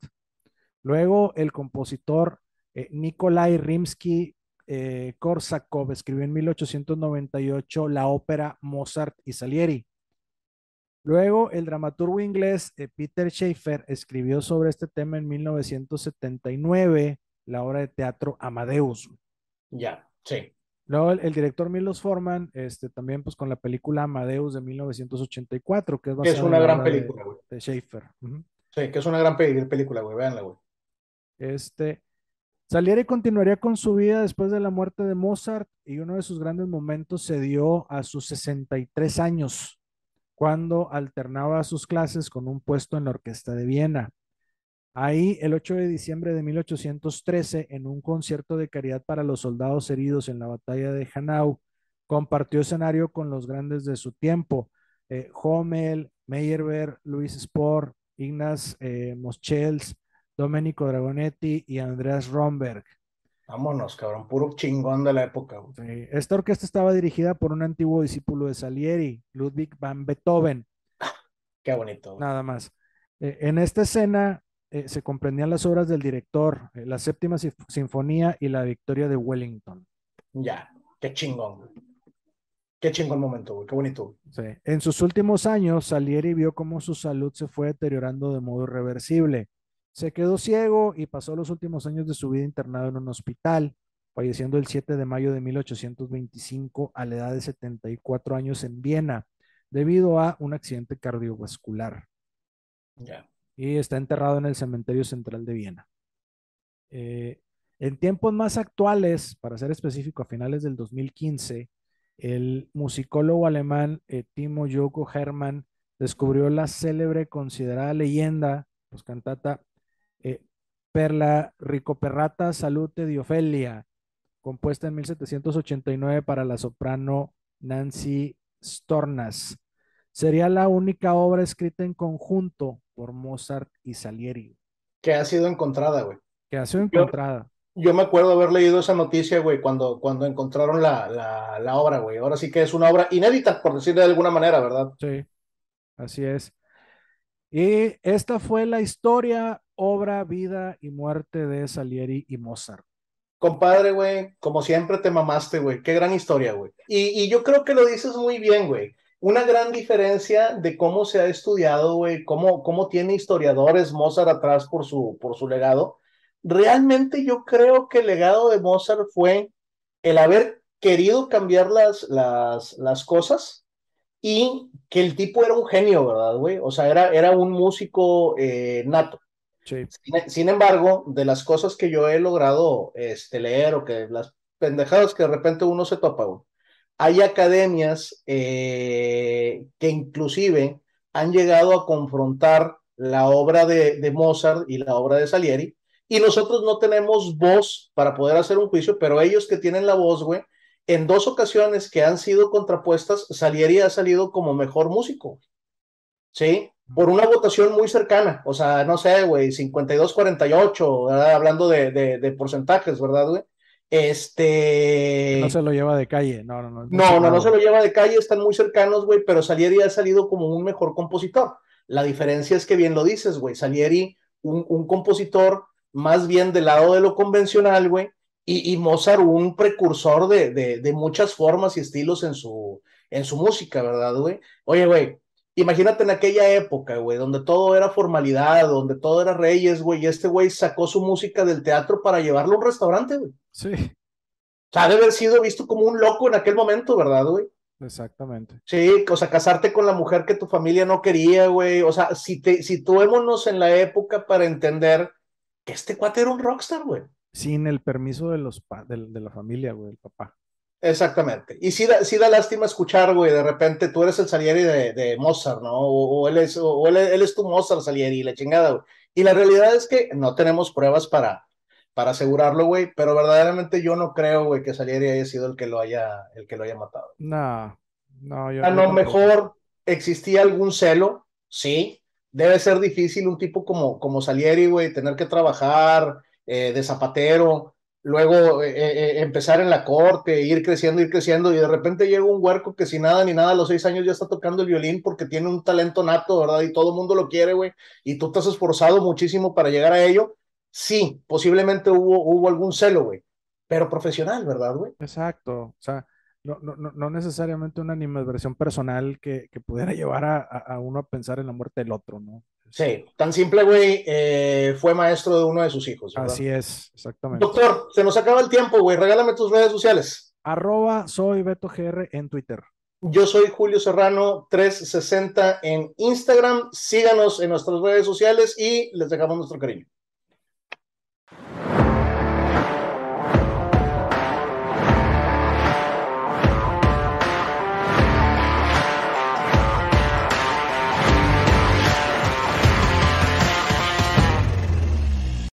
Luego el compositor eh, Nikolai Rimsky eh, Korsakov escribió en 1898 la ópera Mozart y Salieri. Luego, el dramaturgo inglés eh, Peter Schaeffer escribió sobre este tema en 1979 la obra de teatro Amadeus. Ya, sí. Luego, el, director Milos Forman, este, también pues con la película Amadeus de 1984, que es, es una gran película, güey. De, Schaeffer. Sí, que es una gran película, güey, véanla, güey. Este, Salieri continuaría con su vida después de la muerte de Mozart y uno de sus grandes momentos se dio a sus 63 años cuando alternaba sus clases con un puesto en la Orquesta de Viena. Ahí, el 8 de diciembre de 1813, en un concierto de caridad para los soldados heridos en la batalla de Hanau, compartió escenario con los grandes de su tiempo, eh, Hommel, Meyerbeer, Luis Spohr, Ignaz eh, Moschels, Domenico Dragonetti y Andreas Romberg. Vámonos, cabrón, puro chingón de la época. Sí. Esta orquesta estaba dirigida por un antiguo discípulo de Salieri, Ludwig van Beethoven. Qué bonito. Nada más. Eh, en esta escena eh, se comprendían las obras del director, eh, la séptima sinfonía y la victoria de Wellington. Ya, qué chingón. Güey. Qué chingón momento, güey, qué bonito. Sí. En sus últimos años, Salieri vio cómo su salud se fue deteriorando de modo irreversible. Se quedó ciego y pasó los últimos años de su vida internado en un hospital, falleciendo el 7 de mayo de 1825 a la edad de 74 años en Viena, debido a un accidente cardiovascular. Y está enterrado en el cementerio central de Viena. Eh, en tiempos más actuales, para ser específico, a finales del 2015, el musicólogo alemán eh, Timo Yoko Hermann descubrió la célebre, considerada leyenda, pues cantata Perla Ricoperrata Salute di Ofelia, compuesta en 1789 para la soprano Nancy Stornas. Sería la única obra escrita en conjunto por Mozart y Salieri. Que ha sido encontrada, güey. Que ha sido encontrada. Yo, yo me acuerdo haber leído esa noticia, güey, cuando, cuando encontraron la, la, la obra, güey. Ahora sí que es una obra inédita, por decirlo de alguna manera, ¿verdad? Sí, así es. Y esta fue la historia, obra, vida y muerte de Salieri y Mozart. Compadre, güey, como siempre te mamaste, güey. Qué gran historia, güey. Y, y yo creo que lo dices muy bien, güey. Una gran diferencia de cómo se ha estudiado, güey, cómo, cómo tiene historiadores Mozart atrás por su, por su legado. Realmente yo creo que el legado de Mozart fue el haber querido cambiar las, las, las cosas y que el tipo era un genio, ¿verdad, güey? O sea, era, era un músico eh, nato. Sí. Sin, sin, embargo, de las cosas que yo he logrado este, leer o que las pendejadas que de repente uno se topa, güey, hay academias eh, que inclusive han llegado a confrontar la obra de, de, Mozart y la obra de Salieri, y nosotros no tenemos voz para poder hacer un juicio, pero ellos que tienen la voz, güey, en dos ocasiones que han sido contrapuestas, Salieri ha salido como mejor músico. ¿Sí? Por una votación muy cercana. O sea, no sé, güey, 52-48, hablando de, de, de, porcentajes, ¿verdad, güey? Este. No se lo lleva de calle, no, no, no. No, no, no se lo lleva de calle, están muy cercanos, güey, pero Salieri ha salido como un mejor compositor. La diferencia es que bien lo dices, güey. Salieri, un, un compositor más bien del lado de lo convencional, güey, y, y, Mozart un precursor de, de, de, muchas formas y estilos en su, en su música, ¿verdad, güey? Oye, güey, imagínate en aquella época, güey, donde todo era formalidad, donde todo era reyes, güey, y este güey sacó su música del teatro para llevarlo a un restaurante, güey. Sí. O sea, debe haber sido visto como un loco en aquel momento, ¿verdad, güey? Exactamente. Sí, o sea, casarte con la mujer que tu familia no quería, güey. O sea, si te, situémonos en la época para entender que este cuate era un rockstar, güey sin el permiso de, los de, de la familia, güey, del papá. Exactamente. Y sí da, sí da lástima escuchar, güey, de repente tú eres el Salieri de, de Mozart, ¿no? O, o, él es, o él, él, es tu Mozart Salieri, la chingada, güey. Y la realidad es que no tenemos pruebas para, para asegurarlo, güey, pero verdaderamente yo no creo, güey, que Salieri haya sido el que lo haya, el que lo haya matado. No, no, yo A lo mejor existía algún celo, sí. Debe ser difícil un tipo como, como Salieri, güey, tener que trabajar, eh, de zapatero, luego eh, eh, empezar en la corte, ir creciendo, ir creciendo, y de repente llega un huerco que sin nada ni nada a los seis años ya está tocando el violín porque tiene un talento nato, ¿verdad? Y todo el mundo lo quiere, güey, y tú te has esforzado muchísimo para llegar a ello. Sí, posiblemente hubo, hubo algún celo, güey, pero profesional, ¿verdad, güey? Exacto, o sea, no, no, no necesariamente una animadversión personal que, que pudiera llevar a, a, uno a pensar en la muerte del otro, ¿no? Sí, tan simple, güey, eh, fue maestro de uno de sus hijos. ¿verdad? Así es, exactamente. Doctor, se nos acaba el tiempo, güey, regálame tus redes sociales. Arroba soy Beto GR en Twitter. Yo soy Julio Serrano 360 en Instagram. Síganos en nuestras redes sociales y les dejamos nuestro cariño.